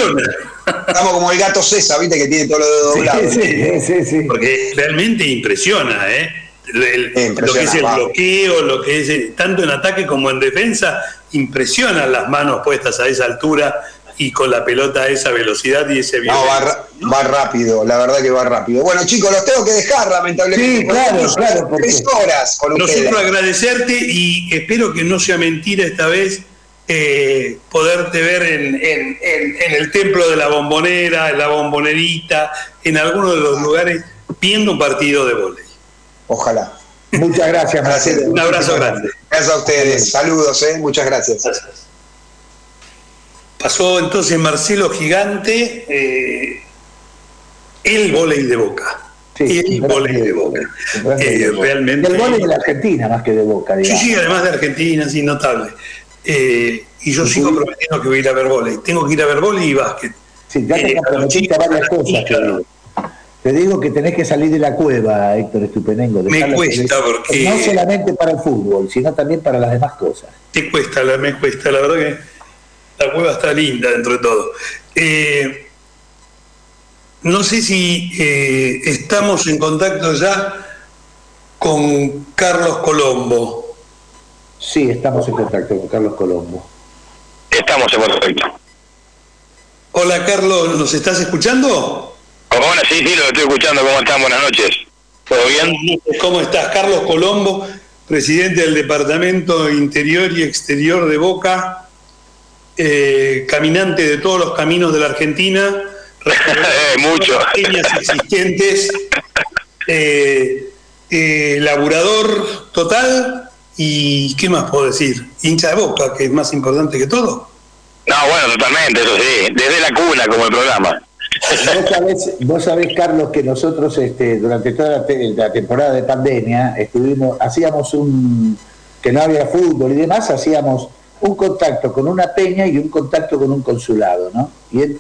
Estamos como el gato César, viste, que tiene todos los dedos doblados. Sí, sí, sí, Porque realmente impresiona, ¿eh? lo que es el bloqueo, lo que es tanto en ataque como en defensa, impresionan las manos puestas a esa altura y con la pelota a esa velocidad y ese no, va, rápido, la verdad que va rápido. Bueno, chicos, los tengo que dejar, lamentablemente. Sí, claro, claro. Tres horas con Nosotros agradecerte y espero que no sea mentira esta vez eh, poderte ver en, el templo de la bombonera, en la bombonerita, en alguno de los lugares, viendo un partido de volei. Ojalá. Muchas gracias, Marcelo. Un abrazo grande. Gracias a ustedes. Saludos, ¿eh? muchas gracias. gracias. Pasó entonces Marcelo Gigante, eh, el volei de Boca. el volei de Boca. Eh, realmente, el volei de la Argentina más que de Boca, digamos. Sí, sí, además de Argentina, sí, notable. Eh, y yo sigo prometiendo que voy a ir a ver volei. Tengo que ir a ver volei y básquet. Sí, ya te comprometiste varias cosas. Te digo que tenés que salir de la cueva, Héctor Estupenengo. Me cuesta porque... No solamente para el fútbol, sino también para las demás cosas. Te cuesta, me cuesta, la verdad que la cueva está linda dentro de todo. Eh, no sé si eh, estamos en contacto ya con Carlos Colombo. Sí, estamos en contacto con Carlos Colombo. Estamos en contacto. Hola Carlos, ¿nos estás escuchando? Hola, sí, sí, lo estoy escuchando. ¿Cómo están? Buenas noches. ¿Todo bien? ¿Cómo estás? Carlos Colombo, presidente del Departamento Interior y Exterior de Boca. Eh, caminante de todos los caminos de la Argentina, mucho pequeñas existentes, eh, eh, laburador total y qué más puedo decir, hincha de boca, que es más importante que todo. No, bueno, totalmente, eso sí, desde la cuna como el programa. Vos sabés, Carlos, que nosotros este, durante toda la, temporada de pandemia estuvimos, hacíamos un, que no había fútbol y demás, hacíamos un contacto con una peña y un contacto con un consulado, ¿no? Y en,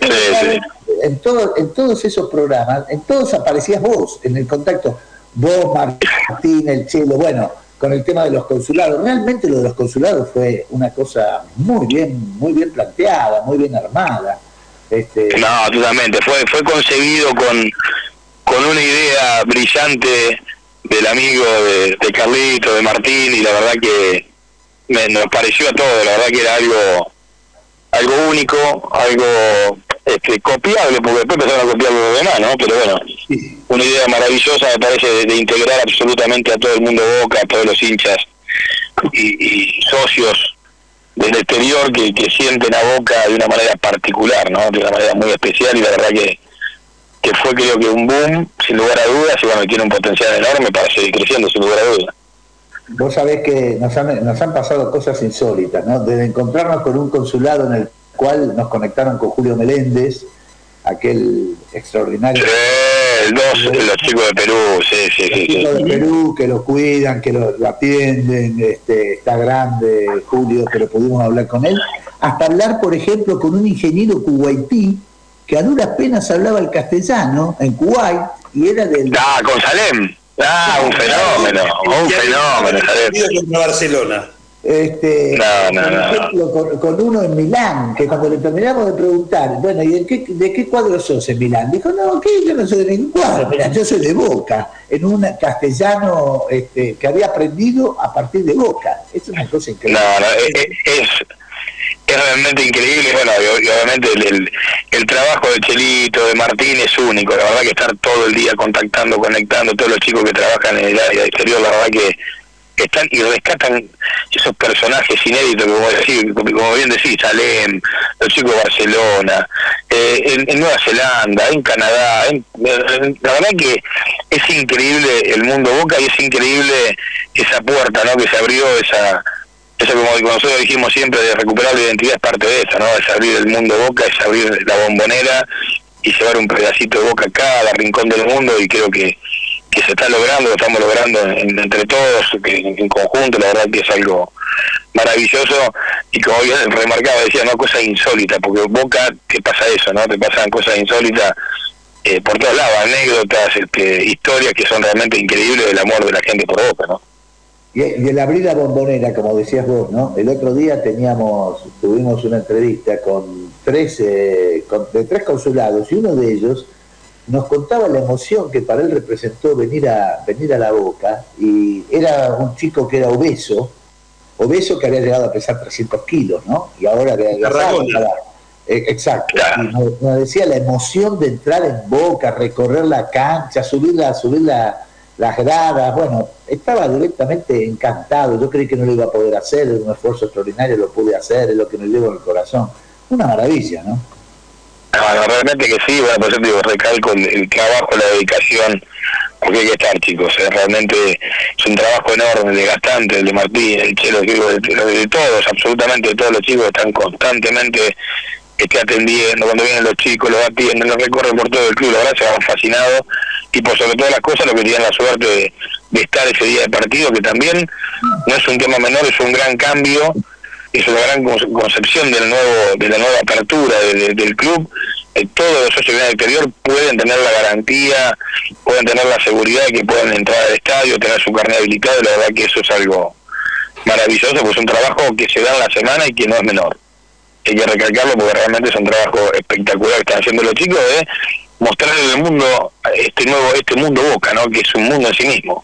en, todos esos programas, en todos aparecías vos, en el contacto, vos, Martín, el Chelo, bueno, con el tema de los consulados. Realmente lo de los consulados fue una cosa muy bien, muy bien planteada, muy bien armada. Este, No, totalmente. Fue, fue concebido con, con una idea brillante del amigo de, de Carlito, de Martín, y la verdad que me, nos pareció a todos, la verdad que era algo algo único, algo este, copiable, porque después empezaron a copiar los demás, ¿no? Pero bueno, una idea maravillosa me parece de, de integrar absolutamente a todo el mundo Boca, a todos los hinchas y, y socios del exterior que, que sienten a Boca de una manera particular, ¿no? De una manera muy especial y la verdad que que fue creo que un boom, sin lugar a dudas, y bueno, tiene un potencial enorme para seguir creciendo, sin lugar a dudas. Vos sabés que nos han, nos han pasado cosas insólitas, ¿no? Desde encontrarnos con un consulado en el cual nos conectaron con Julio Meléndez, aquel extraordinario... Sí, dos, los chicos de Perú, sí, sí, Los sí. chicos sí. de Perú que lo cuidan, que lo, lo atienden, este, está grande Julio, pero pudimos hablar con él, hasta hablar, por ejemplo, con un ingeniero kuwaití que a duras penas hablaba el castellano en Kuwait y era del... Ah, con Salem. Ah, un fenómeno, un fenómeno, contra Barcelona. Este, No, no, no, no. ejemplo, con, con uno en Milán, que cuando le terminamos de preguntar, bueno, ¿y de qué, de qué cuadro sos en Milán? Dijo, no, ¿qué? Yo no soy de ningún cuadro, mira, yo soy de Boca, en un castellano este, que había aprendido a partir de Boca. Es una cosa increíble. No, no, es, es, es realmente increíble. Bueno, y, y obviamente el, el, trabajo de Chelito, de Martín es único. La verdad que estar todo el día contactando, conectando, todos los chicos que trabajan en el área exterior, la verdad que están y rescatan esos personajes inéditos, como, decir, como bien decís, Salem, los chicos de Barcelona, eh, en, Nueva Zelanda, en Canadá. en- la verdad que es increíble el mundo Boca y es increíble esa puerta ¿no? que se abrió, esa eso como nosotros dijimos siempre de recuperar la identidad es parte de eso, ¿no? Es abrir el mundo Boca, es abrir la bombonera y llevar un pedacito de Boca a cada rincón del mundo y creo que que se está logrando, lo estamos logrando en- entre todos, que en, en conjunto, la verdad que es algo maravilloso y como bien remarcaba, decía, no cosa insólita, porque Boca te pasa eso, ¿no? Te pasan cosas insólitas eh, por todos lados, anécdotas, este, historias que son realmente increíbles del amor de la gente por Boca, ¿no? Y, y el abrir la bombonera, como decías vos, ¿no? El otro día teníamos, tuvimos una entrevista con tres, eh, con- de tres consulados y uno de ellos nos contaba la emoción que para él representó venir a, venir a la boca y era un chico que era obeso, obeso que había llegado a pesar 300 kilos, ¿no? Y ahora había Tarragona. Eh, Exacto. Y nos, nos decía la emoción de entrar en Boca, recorrer la cancha, subir, la, subir la- las gradas. Bueno, estaba directamente encantado. Yo creí que no lo iba a poder hacer, era un esfuerzo extraordinario, lo pude hacer, es lo que me llevo en el corazón. Una maravilla, ¿no? No, no, realmente que sí, bueno, por eso digo, recalco el, trabajo, la dedicación, porque hay que estar, chicos, es realmente es un trabajo enorme, desgastante, el de Martín, el Chelo, de, de- de todos, absolutamente todos los chicos, están constantemente este, atendiendo, cuando vienen los chicos, los atienden, los recorren por todo el club, la verdad se van fascinados, y por sobre todas las cosas, lo que tienen la suerte de, estar ese día de partido, que también no es un tema menor, es un gran cambio, es una gran con- concepción del nuevo de la nueva apertura de- de- del club Eh, todos los socios del exterior pueden tener la garantía pueden tener la seguridad de que pueden entrar al estadio tener su carnet habilitado y la verdad que eso es algo maravilloso pues es un trabajo que se da en la semana y que no es menor hay que recalcarlo porque realmente es un trabajo espectacular que están haciendo los chicos de mostrarle al mundo este nuevo este mundo boca no que es un mundo en sí mismo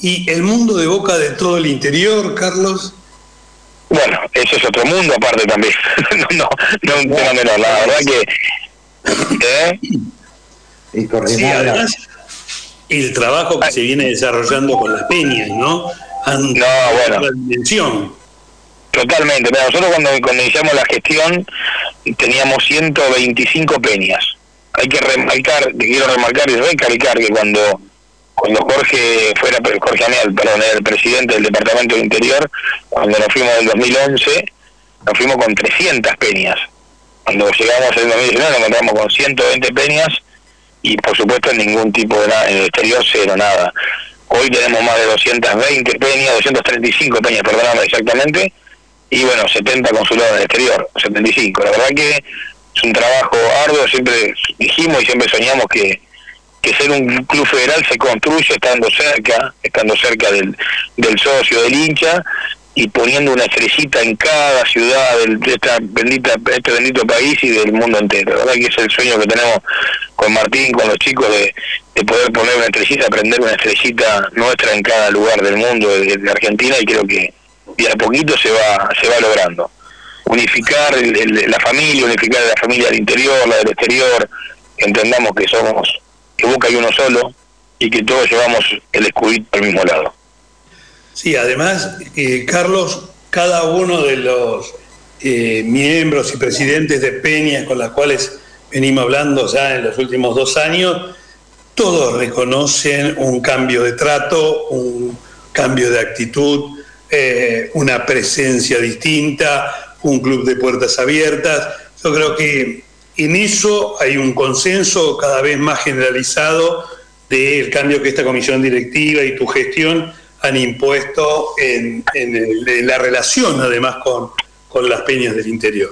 Y el mundo de Boca de todo el interior, Carlos. Bueno, ese es otro mundo aparte también. no, no, no un tema menor. La verdad que. ¿eh? Y Sí, coordinar la- además, el trabajo que se viene desarrollando con las peñas, ¿no? Han No, bueno. la dimensión. Totalmente. Mira, nosotros cuando, cuando iniciamos la gestión teníamos 125 peñas. Hay que remarcar, quiero remarcar y recalcar que cuando cuando Jorge fuera, Jorge Amial, perdón, era el presidente del Departamento del Interior, cuando nos fuimos del 2011, nos fuimos con 300 peñas. Cuando llegamos en el 2019 nos encontramos con 120 peñas y por supuesto ningún tipo de exterior cero, nada. Hoy tenemos más de 220 peñas, 235 peñas, perdóname exactamente, y bueno, 70 consulados en el exterior, 75. La verdad que es un trabajo arduo, siempre dijimos y siempre soñamos que, que ser un club federal se construye estando cerca, estando cerca del, del socio, del hincha, y poniendo una estrellita en cada ciudad de esta bendita este bendito país y del mundo entero. La verdad que es el sueño que tenemos con Martín, con los chicos, de, poder poner una estrellita, prender una estrellita nuestra en cada lugar del mundo, de, Argentina, y creo que de a poquito se va, se va logrando. Unificar la familia, unificar la familia del interior, la del exterior, entendamos que somos, que Boca hay uno solo y que todos llevamos el escudito al mismo lado. Sí, además, eh, Carlos, cada uno de los eh, miembros y presidentes de Peñas con las cuales venimos hablando ya en los últimos dos años, todos reconocen un cambio de trato, un cambio de actitud, eh, una presencia distinta, un club de puertas abiertas. Yo creo que en eso hay un consenso cada vez más generalizado del cambio que esta comisión directiva y tu gestión han impuesto en, la relación además con, las peñas del interior.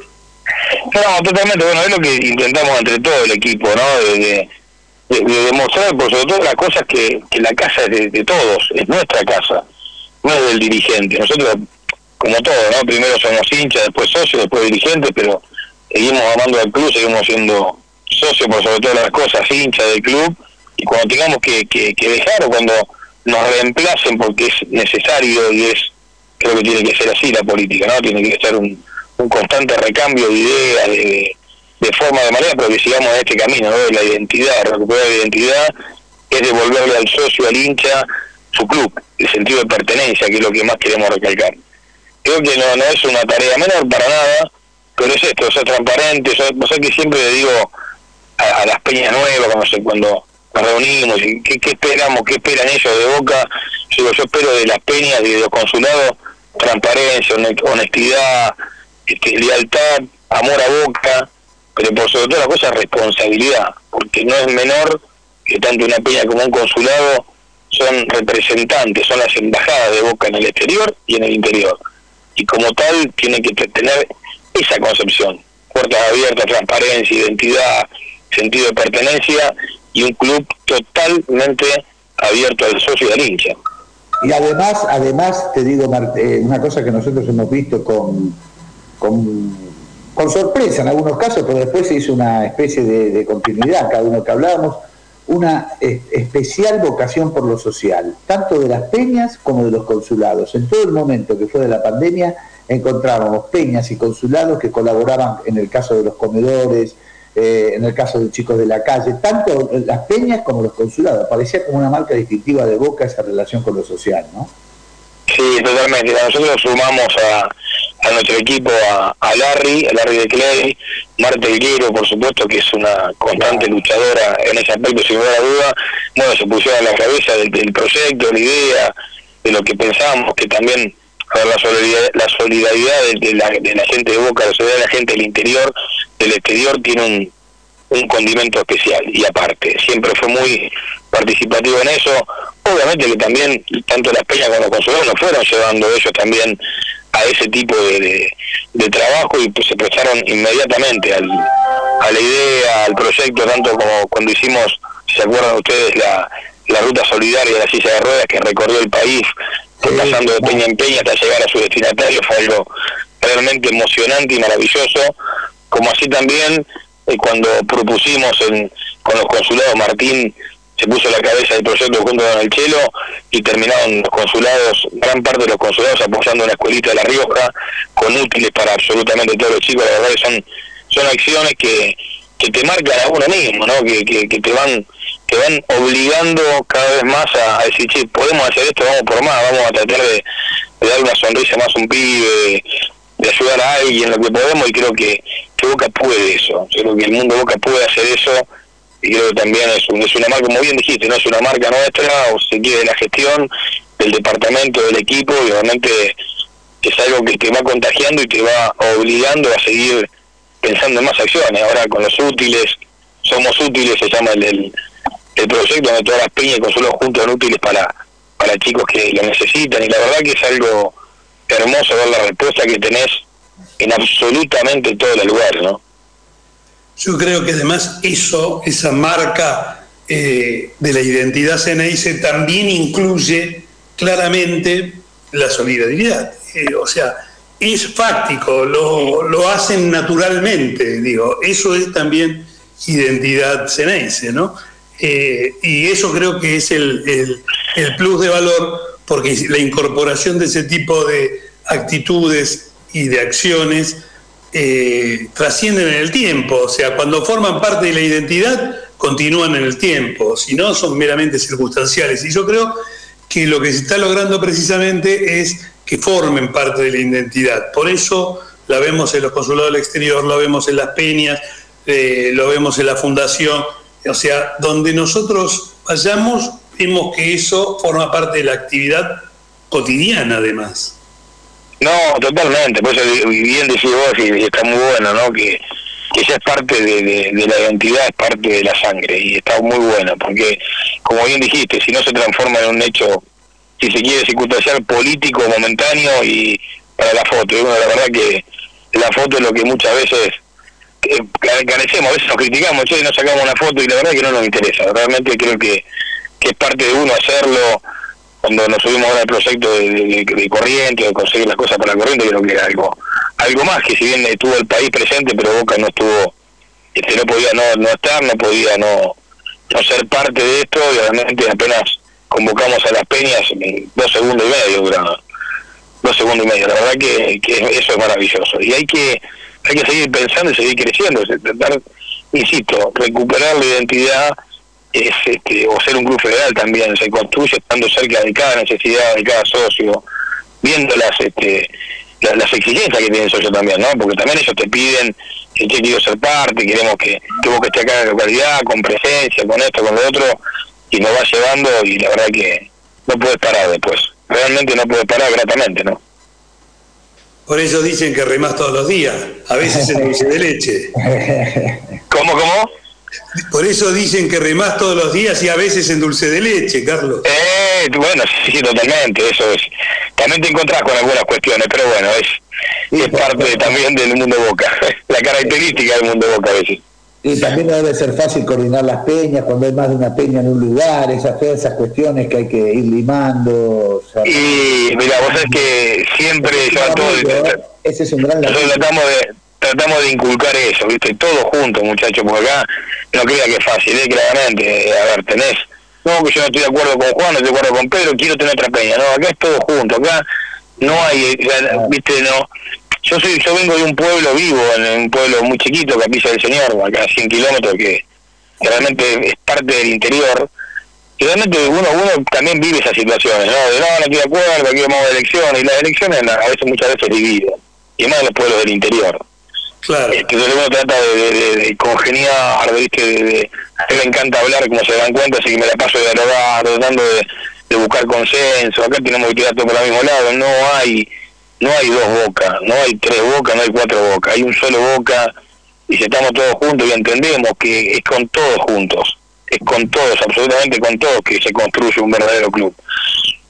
No, totalmente, bueno, es lo que intentamos entre todo el equipo, ¿no? De, demostrar, por sobre todo, las cosas que, la casa es de, todos, es nuestra casa, no es del dirigente. Nosotros, como todo, ¿no? Primero somos hinchas, después socios, después dirigentes, pero seguimos amando al club, seguimos siendo socios por sobre todas las cosas, hinchas del club, y cuando tengamos que, que, que dejar o cuando nos reemplacen porque es necesario y es, creo que tiene que ser así la política, ¿no? Tiene que ser un, un constante recambio de ideas, de, de, forma, de manera, pero que sigamos en este camino, ¿no? De la identidad, recuperar la identidad, es devolverle al socio, al hincha, su club, el sentido de pertenencia, que es lo que más queremos recalcar. Creo que no, no es una tarea menor para nada, pero es esto, ser transparente, o sea que siempre le digo a, las peñas nuevas, cuando, cuando nos reunimos y qué, esperamos, qué esperan ellos de Boca. Yo, yo espero de las peñas y de los consulados transparencia, honestidad, este, lealtad, amor a Boca, pero por sobre todo la cosa responsabilidad, porque no es menor que tanto una peña como un consulado son representantes, son las embajadas de Boca en el exterior y en el interior. Y como tal tiene que tener esa concepción, puertas abiertas, transparencia, identidad, sentido de pertenencia y un club totalmente abierto al socio y al hincha. Y además, además te digo eh, una cosa que nosotros hemos visto con, con, sorpresa en algunos casos, pero después se hizo una especie de, continuidad, cada uno que hablábamos, una especial vocación por lo social, tanto de las peñas como de los consulados. En todo el momento que fue de la pandemia, encontrábamos peñas y consulados que colaboraban en el caso de los comedores, eh, en el caso de chicos de la calle, tanto las peñas como los consulados. Parecía como una marca distintiva de Boca esa relación con lo social, ¿no? Sí, totalmente. Nosotros sumamos a, nuestro equipo a, Larry, a Larry de Clay, Marta Higuero, por supuesto, que es una constante luchadora en ese aspecto, sin duda duda. Bueno, se pusieron a la cabeza del, proyecto, la idea, de lo que pensamos, que también la solidaridad, la solidaridad de, la, de la gente de Boca, la solidaridad de la gente del interior, del exterior tiene un, un condimento especial y aparte, siempre fue muy participativo en eso, obviamente que también tanto las peñas como los consulados nos fueron llevando ellos también a ese tipo de, de, trabajo y pues se prestaron inmediatamente al, a la idea, al proyecto, tanto como cuando hicimos, si se acuerdan ustedes, la, la ruta solidaria de la silla de ruedas que recorrió el país, pasando de peña en peña hasta llegar a su destinatario, fue algo realmente emocionante y maravilloso, como así también eh, cuando propusimos en, con los consulados, Martín se puso la cabeza del proyecto junto con el Chelo y terminaron los consulados, gran parte de los consulados apoyando una escuelita de La Rioja con útiles para absolutamente todos los chicos, la verdad que son, son acciones que, que te marcan a uno mismo, ¿no? que, que, te van te van obligando cada vez más a, decir, che, podemos hacer esto, vamos por más, vamos a tratar de, de dar una sonrisa más a un pibe, de ayudar a alguien lo que podemos y creo que, que Boca puede eso. Creo que el mundo Boca puede hacer eso y creo que también es, es una marca, como bien dijiste, no es una marca nuestra o se quiere de la gestión del departamento, del equipo y obviamente es algo que te va contagiando y te va obligando a seguir pensando en más acciones. Ahora con los útiles, somos útiles, se llama el, el, proyecto donde todas las peñas y consuelos juntos son útiles para, para chicos que lo necesitan y la verdad que es algo hermoso ver la respuesta que tenés en absolutamente todos los lugares, ¿no? Yo creo que además eso, esa marca eh, de la identidad CNIC también incluye claramente la solidaridad. Eh, o sea, es fáctico, lo, lo, hacen naturalmente, digo, eso es también identidad cenense, ¿no? Eh, y eso creo que es el, el, plus de valor, porque la incorporación de ese tipo de actitudes y de acciones eh, trascienden en el tiempo, o sea, cuando forman parte de la identidad, continúan en el tiempo, si no, son meramente circunstanciales. Y yo creo que lo que se está logrando precisamente es que formen parte de la identidad. Por eso la vemos en los consulados del exterior, lo vemos en las peñas, eh, lo vemos en la fundación, o sea, donde nosotros vayamos, vemos que eso forma parte de la actividad cotidiana además. No, totalmente, por eso bien decís vos y está muy bueno, ¿no? Que, que esa es parte de, la identidad, es parte de la sangre y está muy bueno, porque como bien dijiste, si no se transforma en un hecho si se quiere circunstancial político momentáneo y para la foto. Y bueno, la verdad que la foto es lo que muchas veces eh, carecemos, a veces nos criticamos, che, no sacamos una foto y la verdad que no nos interesa. Realmente creo que, que es parte de uno hacerlo cuando nos subimos ahora al proyecto de, corriente, de conseguir las cosas para corriente, creo que era algo, algo más que si bien estuvo el país presente, pero Boca no estuvo, este, no podía no, no estar, no podía no, no ser parte de esto y realmente apenas convocamos a las peñas dos segundos y medio dos segundos y medio. La verdad que, eso es maravilloso. Y hay que hay que seguir pensando y seguir creciendo intentar insisto recuperar la identidad es este, o ser un club federal también se construye estando cerca de cada necesidad de cada socio viendo las este las, exigencias que tiene el socio también no porque también ellos te piden que quiero ser parte queremos que, que vos que estés acá en la localidad con presencia con esto con lo otro y nos va llevando y la verdad que no puede parar después. Realmente no puede parar gratamente, ¿no? Por eso dicen que remás todos los días, a veces en dulce de leche. ¿Cómo, cómo? Por eso dicen que remás todos los días y a veces en dulce de leche, Carlos. Eh, bueno, sí, totalmente, eso es. También te encontrás con algunas cuestiones, pero bueno, es, es parte también del mundo Boca, la característica del mundo Boca a veces. Y también debe ser fácil coordinar las peñas cuando hay más de una peña en un lugar, esas, esas cuestiones que hay que ir limando. y mira, vos sabés que siempre yo a todos. Ese es un gran Nosotros tratamos de, tratamos de inculcar eso, ¿viste? Todos juntos, muchachos, porque acá no crea que es fácil, ¿eh? claramente. A ver, tenés. No, que yo no estoy de acuerdo con Juan, no estoy de acuerdo con Pedro, quiero tener otra peña. No, acá es todo junto, acá no hay, ¿viste? No yo soy yo vengo de un pueblo vivo, en un pueblo muy chiquito, Capilla del Señor, acá a 100 kilómetros, que, realmente es parte del interior. Y realmente uno uno también vive esas situaciones, ¿no? De no, no estoy de acuerdo, aquí vamos a elecciones, y las elecciones a veces muchas veces dividen, y más en los pueblos del interior. Claro. Este, entonces uno trata de, de, congeniar, ¿viste? De, a mí me encanta hablar, como se dan cuenta, así que me la paso de dialogar, tratando de, de buscar consenso. Acá tenemos que tirar todo por el mismo lado, no hay no hay dos bocas, no hay tres bocas, no hay cuatro bocas, hay un solo boca y si estamos todos juntos y entendemos que es con todos juntos, es con todos, absolutamente con todos que se construye un verdadero club.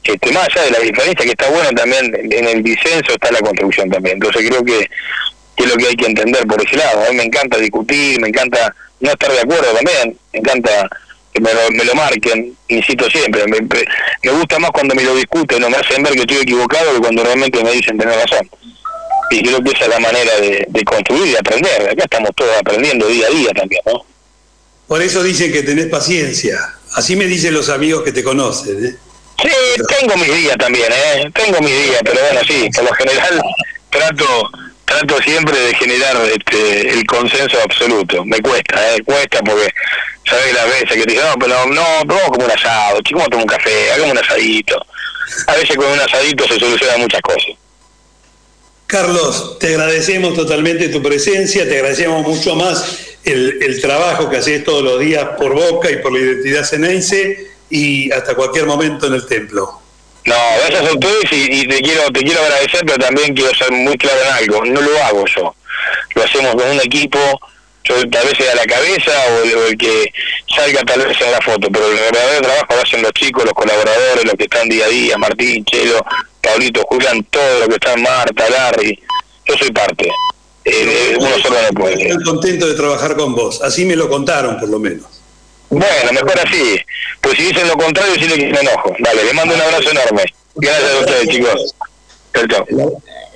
Este, más allá de la diferencia que está buena también en el disenso está la construcción también. Entonces creo que, es lo que hay que entender por ese lado. A mí me encanta discutir, me encanta no estar de acuerdo también, me encanta que me lo, me lo marquen, insisto siempre, me, me, gusta más cuando me lo discuten o me hacen ver que estoy equivocado que cuando realmente me dicen tener razón. Y creo que esa es la manera de, de construir y aprender. Acá estamos todos aprendiendo día a día también, ¿no? Por eso dicen que tenés paciencia. Así me dicen los amigos que te conocen. ¿eh? Sí, tengo mis días también, ¿eh? Tengo mis días, pero bueno, sí, por lo general trato trato siempre de generar este, el consenso absoluto. Me cuesta, ¿eh? Cuesta porque ¿sabes? Las veces que te dicen, no, pero no, vamos como un asado, chico, vamos a tomar un café, hagamos un asadito. A veces con un asadito se solucionan muchas cosas. Carlos, te agradecemos totalmente tu presencia, te agradecemos mucho más el, el trabajo que haces todos los días por Boca y por la identidad cenense y hasta cualquier momento en el templo. No, gracias a ustedes y, te quiero te quiero agradecer, pero también quiero ser muy claro en algo. No lo hago yo. Lo hacemos con un equipo yo tal vez sea la cabeza o el, que salga tal vez en la foto, pero el verdadero trabajo lo hacen los chicos, los colaboradores, los que están día a día, Martín, Chelo, Pablito, Julián, todo lo que están, Marta, Larry, yo soy parte. Eh, uno solo no puede. Estoy contento de trabajar con vos, así me lo contaron por lo menos. Bueno, mejor así. Pues si dicen lo contrario, sí que me enojo. Dale, le mando un abrazo enorme. Gracias a ustedes, chicos.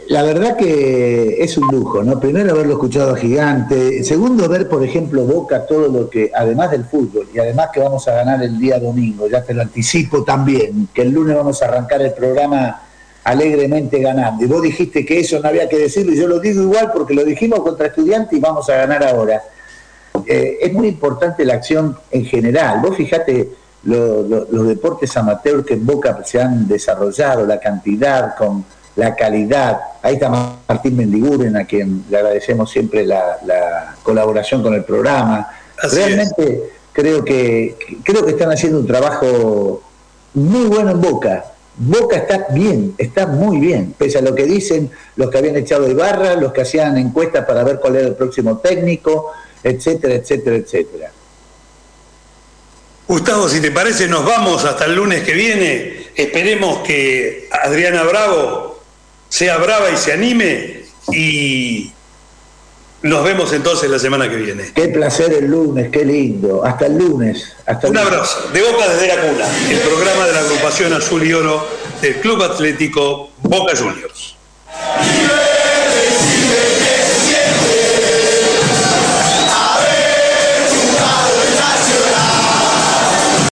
La, verdad que es un lujo, ¿no? Primero haberlo escuchado Gigante, segundo ver, por ejemplo, Boca todo lo que, además del fútbol, y además que vamos a ganar el día domingo, ya te lo anticipo también, que el lunes vamos a arrancar el programa alegremente ganando. Y vos dijiste que eso no había que decirlo, y yo lo digo igual porque lo dijimos contra estudiantes y vamos a ganar ahora. Eh, es muy importante la acción en general. Vos fijate los deportes amateur que en Boca se han desarrollado, la cantidad con la calidad. Ahí está Martín Mendiguren, a quien le agradecemos siempre la, colaboración con el programa. Realmente creo que, creo que están haciendo un trabajo muy bueno en Boca. Boca está bien, está muy bien, pese a lo que dicen los que habían echado Ibarra, los que hacían encuestas para ver cuál era el próximo técnico, etcétera, etcétera, etcétera. Gustavo, si te parece, nos vamos hasta el lunes que viene. Esperemos que Adriana Bravo sea brava y se anime y nos vemos entonces la semana que viene. Qué placer el lunes, qué lindo. Hasta el lunes. Hasta Un abrazo. De Boca desde la cuna, el programa de la agrupación Azul y Oro del Club Atlético Boca Juniors.